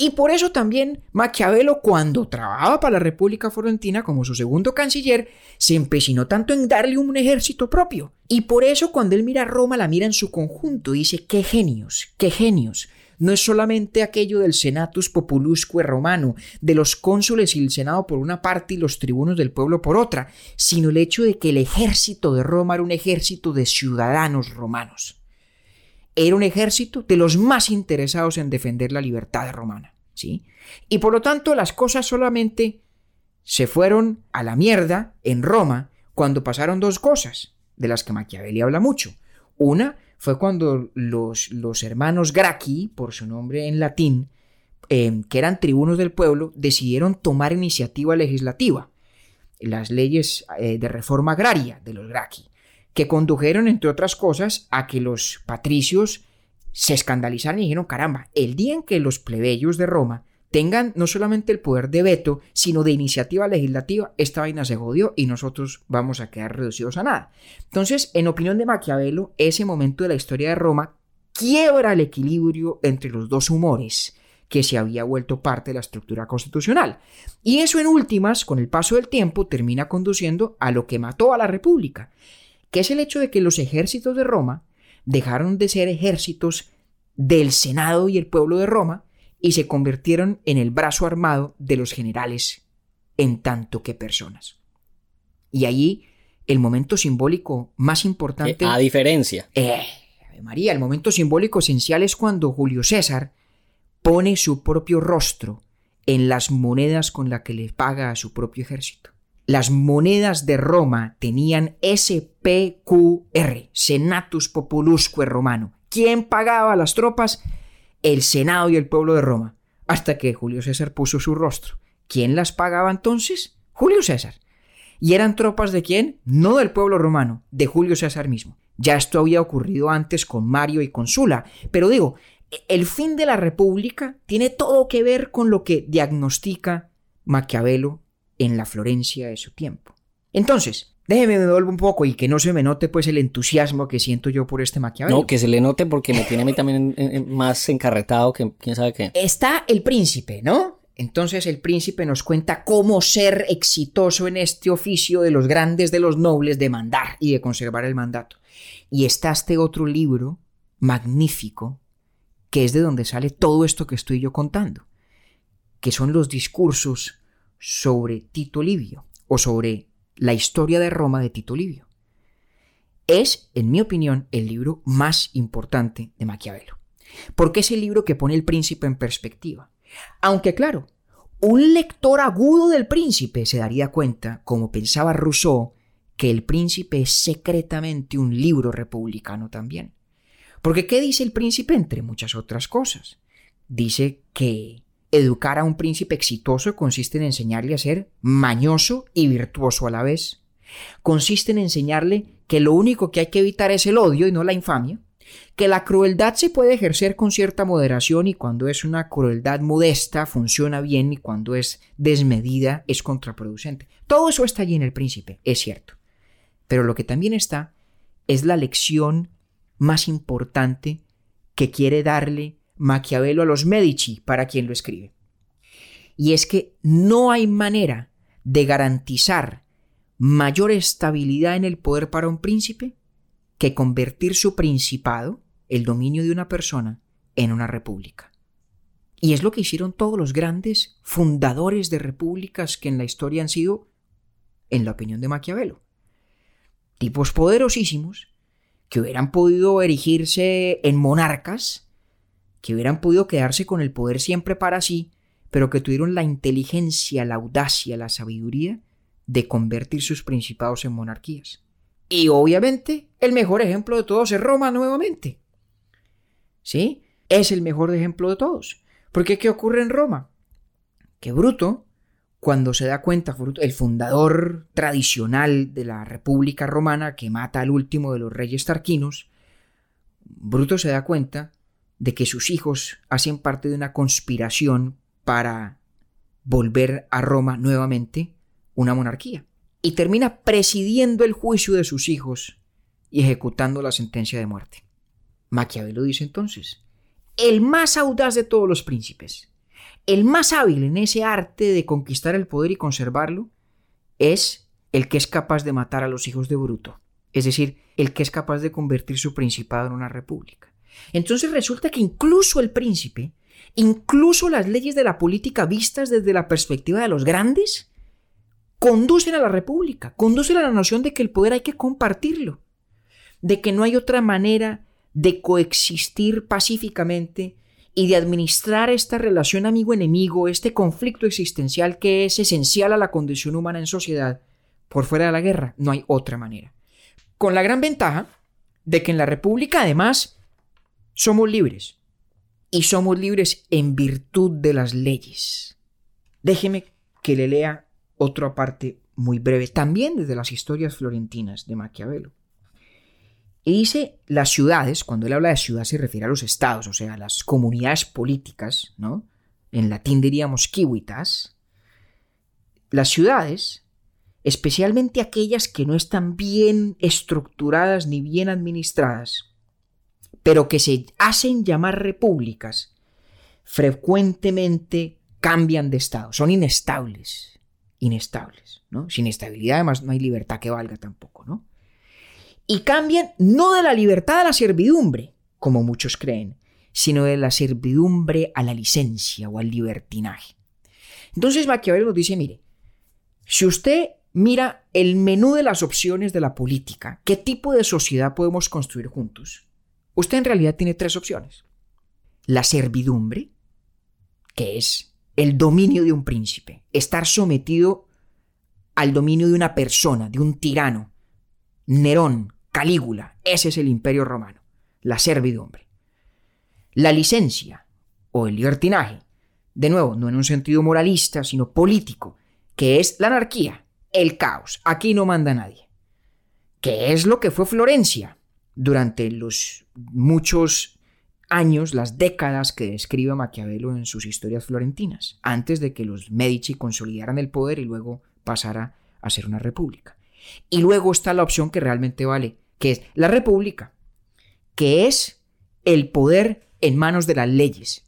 Y por eso también Maquiavelo, cuando trabajaba para la República Florentina como su segundo canciller, se empecinó tanto en darle un ejército propio. Y por eso cuando él mira a Roma la mira en su conjunto y dice, qué genios, qué genios no es solamente aquello del senatus populusque romano, de los cónsules y el senado por una parte y los tribunos del pueblo por otra, sino el hecho de que el ejército de Roma era un ejército de ciudadanos romanos. Era un ejército de los más interesados en defender la libertad romana, ¿sí? Y por lo tanto las cosas solamente se fueron a la mierda en Roma cuando pasaron dos cosas, de las que Machiavelli habla mucho. Una fue cuando los, los hermanos Gracchi, por su nombre en latín, eh, que eran tribunos del pueblo, decidieron tomar iniciativa legislativa, las leyes eh, de reforma agraria de los Gracchi, que condujeron, entre otras cosas, a que los patricios se escandalizaron y dijeron, caramba, el día en que los plebeyos de Roma tengan no solamente el poder de veto, sino de iniciativa legislativa, esta vaina se jodió y nosotros vamos a quedar reducidos a nada. Entonces, en opinión de Maquiavelo, ese momento de la historia de Roma quiebra el equilibrio entre los dos humores que se había vuelto parte de la estructura constitucional. Y eso en últimas, con el paso del tiempo, termina conduciendo a lo que mató a la República, que es el hecho de que los ejércitos de Roma dejaron de ser ejércitos del Senado y el pueblo de Roma y se convirtieron en el brazo armado de los generales en tanto que personas. Y allí el momento simbólico más importante... A diferencia. Eh, María, el momento simbólico esencial es cuando Julio César pone su propio rostro en las monedas con las que le paga a su propio ejército. Las monedas de Roma tenían SPQR, Senatus Populusque Romano. ¿Quién pagaba las tropas? el Senado y el pueblo de Roma, hasta que Julio César puso su rostro. ¿Quién las pagaba entonces? Julio César. ¿Y eran tropas de quién? No del pueblo romano, de Julio César mismo. Ya esto había ocurrido antes con Mario y con Sula, pero digo, el fin de la República tiene todo que ver con lo que diagnostica Maquiavelo en la Florencia de su tiempo. Entonces, Déjeme me vuelvo un poco y que no se me note pues el entusiasmo que siento yo por este Maquiavelo. No, que se le note porque me tiene a mí también más encarretado que quién sabe qué. Está el príncipe, ¿no? Entonces el príncipe nos cuenta cómo ser exitoso en este oficio de los grandes, de los nobles, de mandar y de conservar el mandato. Y está este otro libro magnífico, que es de donde sale todo esto que estoy yo contando, que son los discursos sobre Tito Livio o sobre la historia de Roma de Tito Livio. Es, en mi opinión, el libro más importante de Maquiavelo, porque es el libro que pone el príncipe en perspectiva. Aunque claro, un lector agudo del príncipe se daría cuenta, como pensaba Rousseau, que el príncipe es secretamente un libro republicano también. Porque ¿qué dice el príncipe entre muchas otras cosas? Dice que Educar a un príncipe exitoso consiste en enseñarle a ser mañoso y virtuoso a la vez. Consiste en enseñarle que lo único que hay que evitar es el odio y no la infamia, que la crueldad se puede ejercer con cierta moderación y cuando es una crueldad modesta funciona bien y cuando es desmedida es contraproducente. Todo eso está allí en el príncipe, es cierto. Pero lo que también está es la lección más importante que quiere darle Maquiavelo a los Medici para quien lo escribe. Y es que no hay manera de garantizar mayor estabilidad en el poder para un príncipe que convertir su principado, el dominio de una persona, en una república. Y es lo que hicieron todos los grandes fundadores de repúblicas que en la historia han sido, en la opinión de Maquiavelo, tipos poderosísimos que hubieran podido erigirse en monarcas que hubieran podido quedarse con el poder siempre para sí, pero que tuvieron la inteligencia, la audacia, la sabiduría de convertir sus principados en monarquías. Y obviamente el mejor ejemplo de todos es Roma nuevamente. ¿Sí? Es el mejor ejemplo de todos. Porque ¿qué ocurre en Roma? Que Bruto, cuando se da cuenta, el fundador tradicional de la República Romana que mata al último de los reyes tarquinos, Bruto se da cuenta de que sus hijos hacen parte de una conspiración para volver a Roma nuevamente una monarquía. Y termina presidiendo el juicio de sus hijos y ejecutando la sentencia de muerte. Maquiavelo dice entonces, el más audaz de todos los príncipes, el más hábil en ese arte de conquistar el poder y conservarlo, es el que es capaz de matar a los hijos de Bruto, es decir, el que es capaz de convertir su principado en una república. Entonces resulta que incluso el príncipe, incluso las leyes de la política vistas desde la perspectiva de los grandes, conducen a la república, conducen a la noción de que el poder hay que compartirlo, de que no hay otra manera de coexistir pacíficamente y de administrar esta relación amigo-enemigo, este conflicto existencial que es esencial a la condición humana en sociedad, por fuera de la guerra, no hay otra manera. Con la gran ventaja de que en la República además somos libres. Y somos libres en virtud de las leyes. Déjeme que le lea otra parte muy breve, también desde las historias florentinas de Maquiavelo. Y dice las ciudades, cuando él habla de ciudad se refiere a los estados, o sea, las comunidades políticas, ¿no? En latín diríamos civitas. Las ciudades especialmente aquellas que no están bien estructuradas ni bien administradas, pero que se hacen llamar repúblicas, frecuentemente cambian de estado, son inestables, inestables, ¿no? Sin estabilidad además no hay libertad que valga tampoco, ¿no? Y cambian no de la libertad a la servidumbre, como muchos creen, sino de la servidumbre a la licencia o al libertinaje. Entonces Maquiavelo nos dice, mire, si usted mira el menú de las opciones de la política. ¿Qué tipo de sociedad podemos construir juntos? Usted en realidad tiene tres opciones. La servidumbre, que es el dominio de un príncipe, estar sometido al dominio de una persona, de un tirano. Nerón, Calígula, ese es el imperio romano, la servidumbre. La licencia o el libertinaje, de nuevo, no en un sentido moralista, sino político, que es la anarquía, el caos. Aquí no manda nadie. ¿Qué es lo que fue Florencia durante los muchos años, las décadas que describe Maquiavelo en sus historias florentinas, antes de que los Medici consolidaran el poder y luego pasara a ser una república. Y luego está la opción que realmente vale, que es la república, que es el poder en manos de las leyes.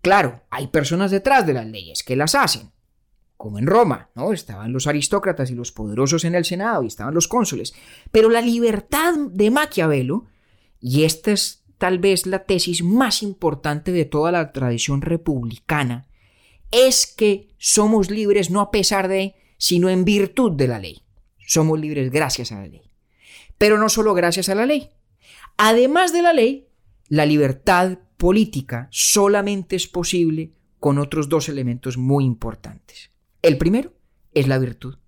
Claro, hay personas detrás de las leyes que las hacen, como en Roma, ¿no? Estaban los aristócratas y los poderosos en el Senado y estaban los cónsules. Pero la libertad de Maquiavelo, y esta es tal vez la tesis más importante de toda la tradición republicana, es que somos libres no a pesar de, sino en virtud de la ley. Somos libres gracias a la ley. Pero no solo gracias a la ley. Además de la ley, la libertad política solamente es posible con otros dos elementos muy importantes. El primero es la virtud.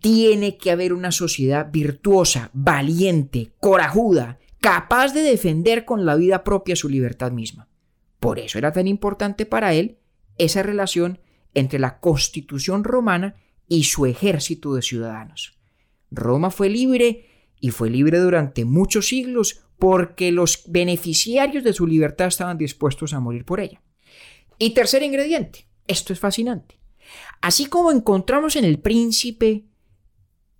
Tiene que haber una sociedad virtuosa, valiente, corajuda, capaz de defender con la vida propia su libertad misma. Por eso era tan importante para él esa relación entre la constitución romana y su ejército de ciudadanos. Roma fue libre y fue libre durante muchos siglos porque los beneficiarios de su libertad estaban dispuestos a morir por ella. Y tercer ingrediente, esto es fascinante. Así como encontramos en el príncipe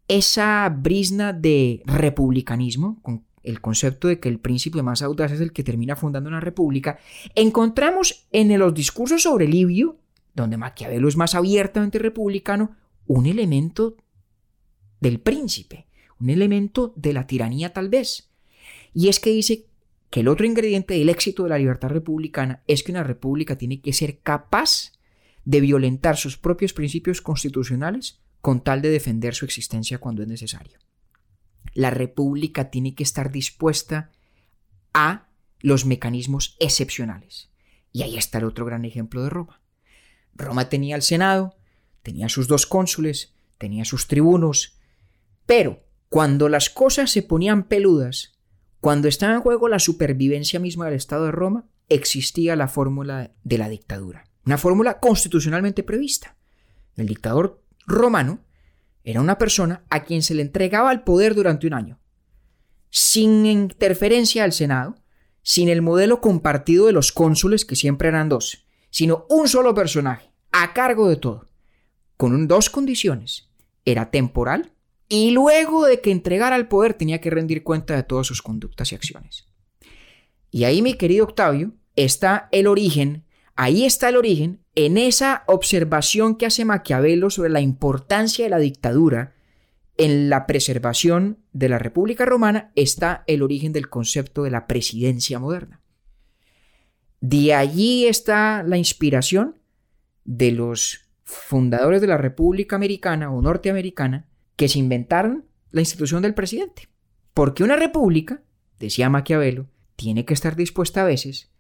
esa brisna de republicanismo, con el concepto de que el príncipe más audaz es el que termina fundando una república, encontramos en los discursos sobre Livio, donde Maquiavelo es más abiertamente republicano, un elemento del príncipe, un elemento de la tiranía tal vez. Y es que dice que el otro ingrediente del éxito de la libertad republicana es que una república tiene que ser capaz de violentar sus propios principios constitucionales con tal de defender su existencia cuando es necesario. La República tiene que estar dispuesta a los mecanismos excepcionales. Y ahí está el otro gran ejemplo de Roma. Roma tenía el Senado, tenía sus dos cónsules, tenía sus tribunos, pero cuando las cosas se ponían peludas, cuando estaba en juego la supervivencia misma del Estado de Roma, existía la fórmula de la dictadura. Una fórmula constitucionalmente prevista. El dictador romano era una persona a quien se le entregaba el poder durante un año, sin interferencia al Senado, sin el modelo compartido de los cónsules, que siempre eran dos, sino un solo personaje, a cargo de todo, con dos condiciones. Era temporal y luego de que entregara el poder tenía que rendir cuenta de todas sus conductas y acciones. Y ahí, mi querido Octavio, está el origen Ahí está el origen, en esa observación que hace Maquiavelo sobre la importancia de la dictadura en la preservación de la República Romana está el origen del concepto de la presidencia moderna. De allí está la inspiración de los fundadores de la República Americana o norteamericana que se inventaron la institución del presidente. Porque una república, decía Maquiavelo, tiene que estar dispuesta a veces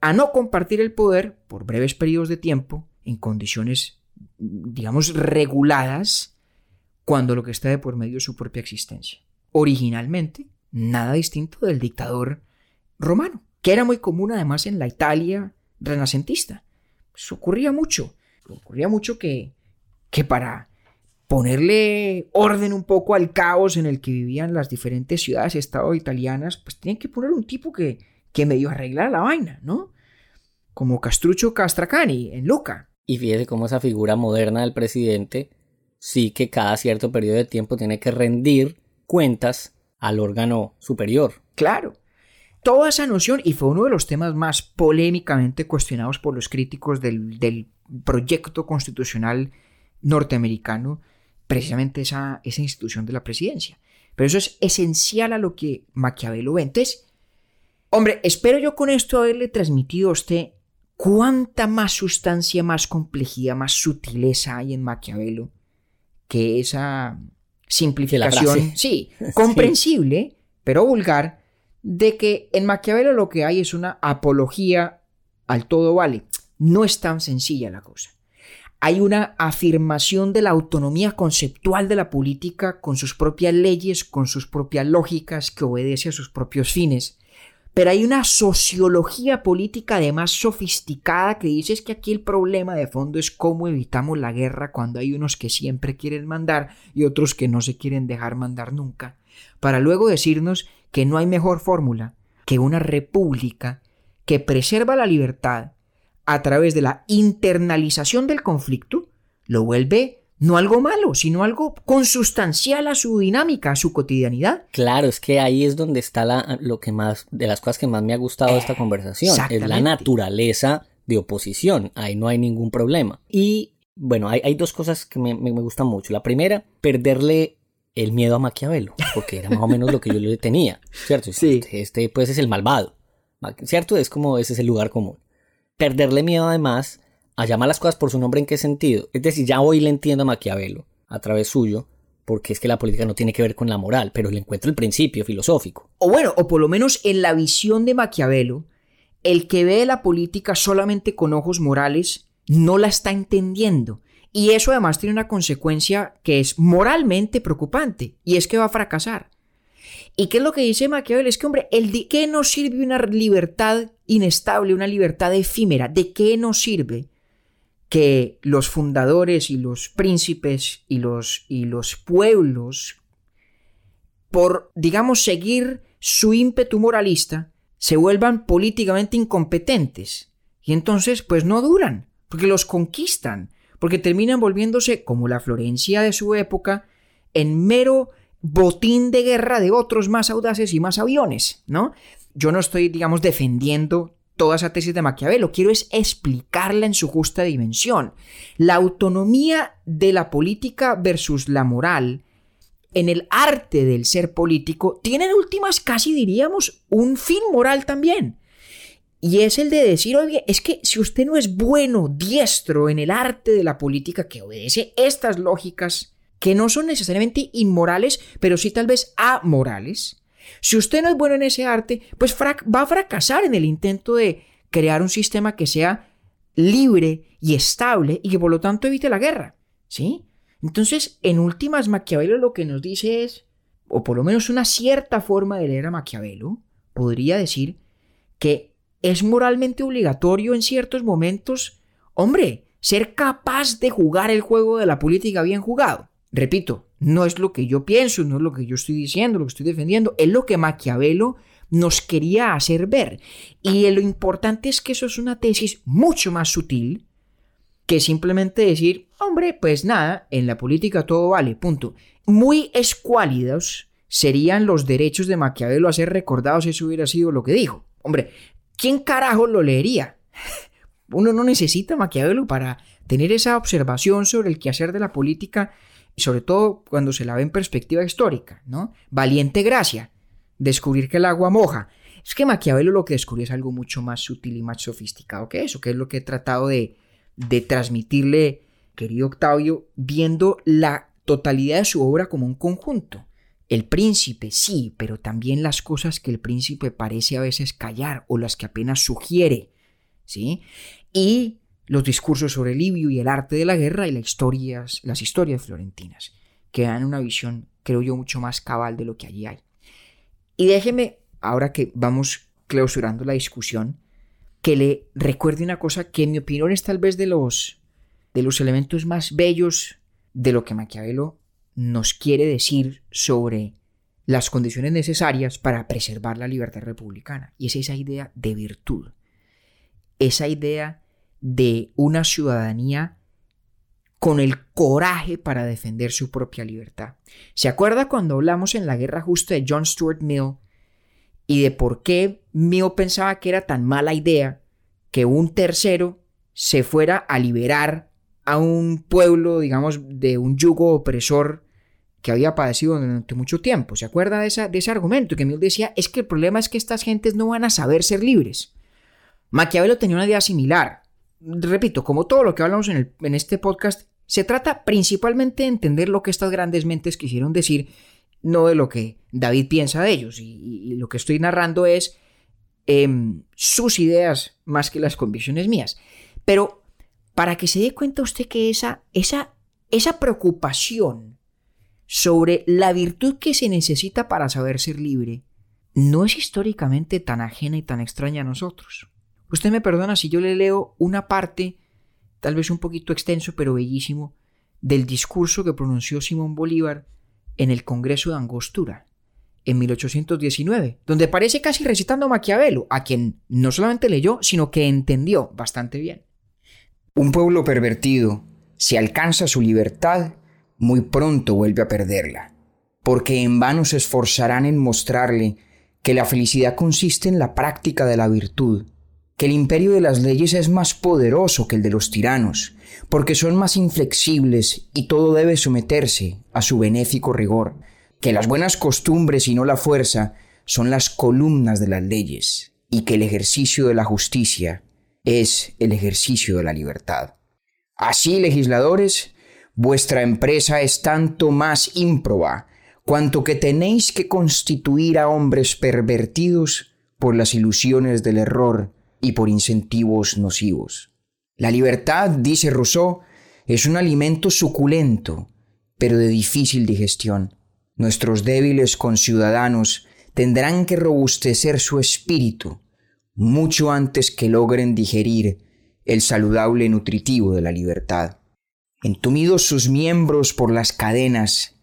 a no compartir el poder por breves periodos de tiempo en condiciones, digamos, reguladas cuando lo que está de por medio es su propia existencia. Originalmente, nada distinto del dictador romano, que era muy común además en la Italia renacentista. Pues ocurría mucho, ocurría mucho que, que para ponerle orden un poco al caos en el que vivían las diferentes ciudades y estados italianas, pues tenían que poner un tipo que, que medio arreglara la vaina, ¿no? Como Castruccio Castracani en Luca. Y fíjese cómo esa figura moderna del presidente sí que cada cierto periodo de tiempo tiene que rendir cuentas al órgano superior. Claro. Toda esa noción, y fue uno de los temas más polémicamente cuestionados por los críticos del, del proyecto constitucional norteamericano, precisamente esa, esa institución de la presidencia. Pero eso es esencial a lo que Maquiavelo ve. Entonces, hombre, espero yo con esto haberle transmitido a usted cuánta más sustancia, más complejidad, más sutileza hay en Maquiavelo que esa simplificación, [laughs] sí, comprensible, pero vulgar, de que en Maquiavelo lo que hay es una apología al todo vale. No es tan sencilla la cosa hay una afirmación de la autonomía conceptual de la política con sus propias leyes, con sus propias lógicas, que obedece a sus propios fines. Pero hay una sociología política además sofisticada que dice que aquí el problema de fondo es cómo evitamos la guerra cuando hay unos que siempre quieren mandar y otros que no se quieren dejar mandar nunca, para luego decirnos que no hay mejor fórmula que una república que preserva la libertad, a través de la internalización del conflicto, lo vuelve no algo malo, sino algo consustancial a su dinámica, a su cotidianidad. Claro, es que ahí es donde está la, lo que más, de las cosas que más me ha gustado de esta conversación, es la naturaleza de oposición, ahí no hay ningún problema. Y bueno, hay, dos cosas que me, gustan mucho. La primera, perderle el miedo a Maquiavelo, porque era más o menos lo que yo le tenía, ¿cierto? Sí. Este, este pues es el malvado, ¿cierto? Es como ese es el lugar común perderle miedo además a llamar las cosas por su nombre en qué sentido. Es decir, ya hoy le entiendo a Maquiavelo a través suyo, porque es que la política no tiene que ver con la moral, pero le encuentro el principio filosófico. O bueno, o por lo menos en la visión de Maquiavelo, el que ve la política solamente con ojos morales no la está entendiendo. Y eso además tiene una consecuencia que es moralmente preocupante, y es que va a fracasar. ¿Y qué es lo que dice Maquiavelo? Es que, hombre, el ¿de qué nos sirve una libertad inestable, una libertad efímera? ¿De qué nos sirve que los fundadores y los príncipes y los, y los pueblos, por, digamos, seguir su ímpetu moralista, se vuelvan políticamente incompetentes? Y entonces, pues no duran, porque los conquistan, porque terminan volviéndose, como la Florencia de su época, en mero botín de guerra de otros más audaces y más aviones, ¿no? Yo no estoy, digamos, defendiendo toda esa tesis de Maquiavelo, quiero es explicarla en su justa dimensión. La autonomía de la política versus la moral en el arte del ser político tienen últimas casi diríamos un fin moral también. Y es el de decir, oye, es que si usted no es bueno, diestro en el arte de la política que obedece estas lógicas que no son necesariamente inmorales, pero sí tal vez amorales. Si usted no es bueno en ese arte, pues va a fracasar en el intento de crear un sistema que sea libre y estable y que por lo tanto evite la guerra. ¿Sí? Entonces, en últimas, Maquiavelo lo que nos dice es, o por lo menos una cierta forma de leer a Maquiavelo, podría decir que es moralmente obligatorio en ciertos momentos, hombre, ser capaz de jugar el juego de la política bien jugado. Repito, no es lo que yo pienso, no es lo que yo estoy diciendo, lo que estoy defendiendo, es lo que Maquiavelo nos quería hacer ver. Y lo importante es que eso es una tesis mucho más sutil que simplemente decir, hombre, pues nada, en la política todo vale, punto. Muy escuálidos serían los derechos de Maquiavelo a ser recordados si eso hubiera sido lo que dijo. Hombre, ¿quién carajo lo leería? [laughs] Uno no necesita Maquiavelo para tener esa observación sobre el quehacer de la política sobre todo cuando se la ve en perspectiva histórica, ¿no? Valiente gracia, descubrir que el agua moja. Es que Maquiavelo lo que descubrió es algo mucho más sutil y más sofisticado que eso, que es lo que he tratado de, de transmitirle, querido Octavio, viendo la totalidad de su obra como un conjunto. El príncipe, sí, pero también las cosas que el príncipe parece a veces callar o las que apenas sugiere, ¿sí? Y los discursos sobre Livio y el arte de la guerra y las historias, las historias florentinas. que dan una visión, creo yo, mucho más cabal de lo que allí hay. Y déjeme, ahora que vamos clausurando la discusión, que le recuerde una cosa que en mi opinión es tal vez de los, de los elementos más bellos de lo que Maquiavelo nos quiere decir sobre las condiciones necesarias para preservar la libertad republicana. Y es esa idea de virtud, esa idea de una ciudadanía con el coraje para defender su propia libertad. ¿Se acuerda cuando hablamos en la guerra justa de John Stuart Mill y de por qué Mill pensaba que era tan mala idea que un tercero se fuera a liberar a un pueblo, digamos, de un yugo opresor que había padecido durante mucho tiempo. ¿Se acuerda de, esa, de ese argumento que Mill decía? Es que el problema es que estas gentes no van a saber ser libres. Maquiavelo tenía una idea similar. Repito, como todo lo que hablamos en, este podcast, se trata principalmente de entender lo que estas grandes mentes quisieron decir, no de lo que David piensa de ellos. Y, lo que estoy narrando es em, sus ideas más que las convicciones mías. Pero para que se dé cuenta usted que esa, esa, esa preocupación sobre la virtud que se necesita para saber ser libre no es históricamente tan ajena y tan extraña a nosotros. Usted me perdona si yo le leo una parte tal vez un poquito extenso pero bellísimo, del discurso que pronunció Simón Bolívar en el Congreso de Angostura en 1819, donde parece casi recitando Maquiavelo, a quien no solamente leyó, sino que entendió bastante bien. Un pueblo pervertido, si alcanza su libertad, muy pronto vuelve a perderla, porque en vano se esforzarán en mostrarle que la felicidad consiste en la práctica de la virtud, que el imperio de las leyes es más poderoso que el de los tiranos, porque son más inflexibles y todo debe someterse a su benéfico rigor, que las buenas costumbres y no la fuerza son las columnas de las leyes, y que el ejercicio de la justicia es el ejercicio de la libertad. Así, legisladores, vuestra empresa es tanto más ímproba, cuanto que tenéis que constituir a hombres pervertidos por las ilusiones del error y por incentivos nocivos. La libertad, dice Rousseau, es un alimento suculento, pero de difícil digestión. Nuestros débiles conciudadanos tendrán que robustecer su espíritu mucho antes que logren digerir el saludable nutritivo de la libertad. Entumidos sus miembros por las cadenas,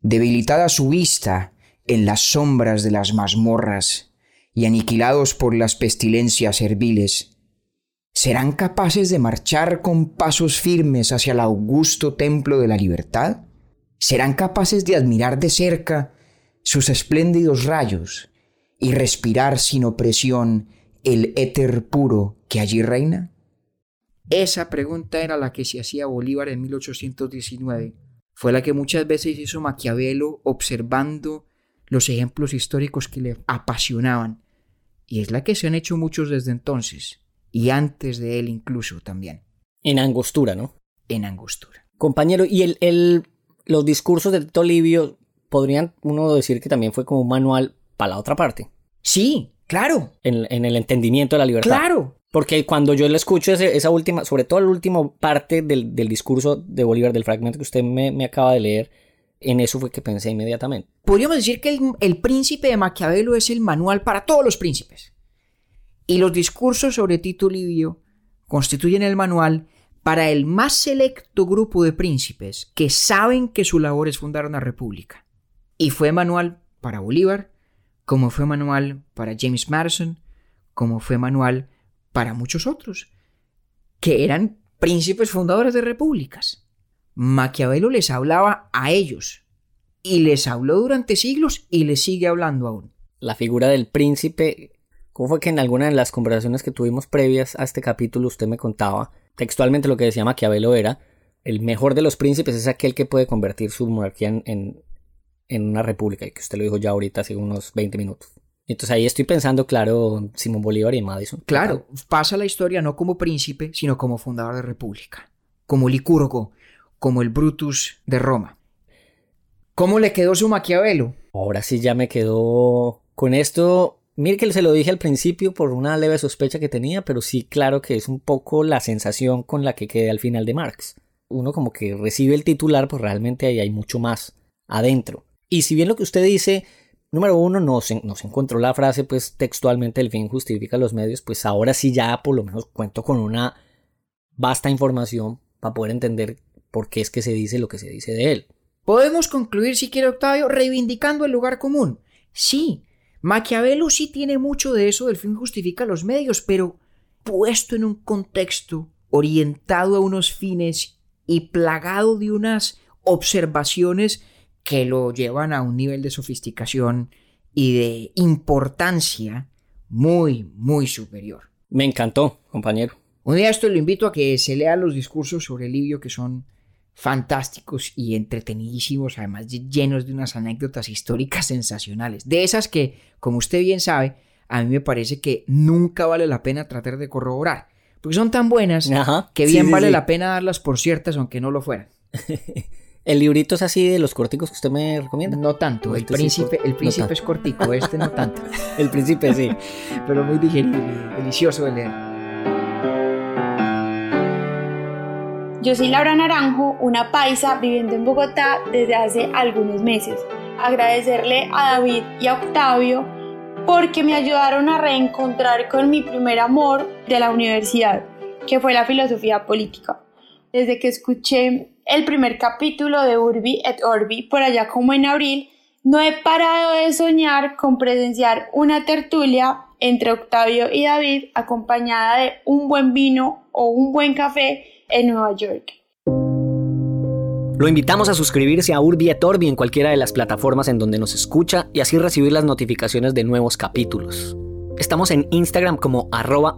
debilitada su vista en las sombras de las mazmorras, y aniquilados por las pestilencias serviles, ¿serán capaces de marchar con pasos firmes hacia el augusto templo de la libertad? ¿Serán capaces de admirar de cerca sus espléndidos rayos y respirar sin opresión el éter puro que allí reina? Esa pregunta era la que se hacía Bolívar en 1819. Fue la que muchas veces hizo Maquiavelo observando los ejemplos históricos que le apasionaban, y es la que se han hecho muchos desde entonces, y antes de él incluso también. En angostura, ¿no? En angostura. Compañero, y el, el, los discursos de Tito Livio, podrían uno decir que también fue como un manual para la otra parte. Sí, claro. En, en el entendimiento de la libertad. Claro. Porque cuando yo le escucho esa última, sobre todo la última parte del, del, discurso de Bolívar, del fragmento que usted me, me acaba de leer, en eso fue que pensé inmediatamente. Podríamos decir que el, príncipe de Maquiavelo es el manual para todos los príncipes. Y los discursos sobre Tito Livio constituyen el manual para el más selecto grupo de príncipes que saben que su labor es fundar una república. Y fue manual para Bolívar, como fue manual para James Madison, como fue manual para muchos otros, que eran príncipes fundadores de repúblicas. Maquiavelo les hablaba a ellos y les habló durante siglos y les sigue hablando aún. La figura del príncipe, ¿cómo fue que en alguna de las conversaciones que tuvimos previas a este capítulo usted me contaba textualmente lo que decía Maquiavelo era el mejor de los príncipes es aquel que puede convertir su monarquía en, en, una república y que usted lo dijo ya ahorita hace unos 20 minutos. Entonces ahí estoy pensando, claro, Simón Bolívar y Madison. Claro, pasa la historia no como príncipe, sino como fundador de república, como licúrgo, como el Brutus de Roma. ¿Cómo le quedó su Maquiavelo? Ahora sí ya me quedó con esto. Que se lo dije al principio por una leve sospecha que tenía, pero sí claro que es un poco la sensación con la que quedé al final de Marx. uno como que recibe el titular, pues realmente ahí hay mucho más adentro. Y si bien lo que usted dice, número uno, no se, no se encontró la frase, pues textualmente el fin justifica los medios, pues ahora sí ya por lo menos cuento con una vasta información para poder entender por qué es que se dice lo que se dice de él. Podemos concluir, si quiere Octavio, reivindicando el lugar común. Sí, Maquiavelo sí tiene mucho de eso del fin justifica los medios, pero puesto en un contexto orientado a unos fines y plagado de unas observaciones que lo llevan a un nivel de sofisticación y de importancia muy, muy superior. Me encantó, compañero. Un día esto lo invito a que se lea los discursos sobre Livio que son fantásticos y entretenidísimos, además llenos de unas anécdotas históricas sensacionales. De esas que, como usted bien sabe, a mí me parece que nunca vale la pena tratar de corroborar. Porque son tan buenas que bien vale la pena darlas por ciertas aunque no lo fueran. [laughs] ¿El librito es así de los corticos que usted me recomienda? No tanto, el príncipe, el príncipe es cortico, este no tanto. [laughs] el príncipe sí. [laughs] Pero muy digerible, delicioso de leer. Yo soy Laura Naranjo, una paisa viviendo en Bogotá desde hace algunos meses. Agradecerle a David y a Octavio porque me ayudaron a reencontrar con mi primer amor de la universidad, que fue la filosofía política. Desde que escuché el primer capítulo de Urbi et Orbi por allá como en abril, no he parado de soñar con presenciar una tertulia entre Octavio y David acompañada de un buen vino o un buen café en Nueva York. Lo invitamos a suscribirse a Urbi en cualquiera de las plataformas en donde nos escucha y así recibir las notificaciones de nuevos capítulos. Estamos en Instagram como arroba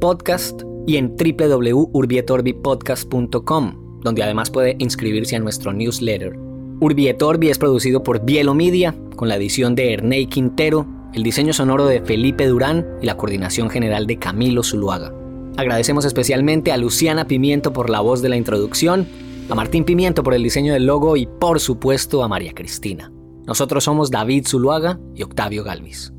Podcast y en www.urbietorbipodcast.com, donde además puede inscribirse a nuestro newsletter. Urbi es producido por Bielo Media, con la edición de Ernei Quintero, el diseño sonoro de Felipe Durán y la coordinación general de Camilo Zuluaga. Agradecemos especialmente a Luciana Pimiento por la voz de la introducción a Martín Pimiento por el diseño del logo y por supuesto a María Cristina. Nosotros somos David Zuluaga y Octavio Galvis.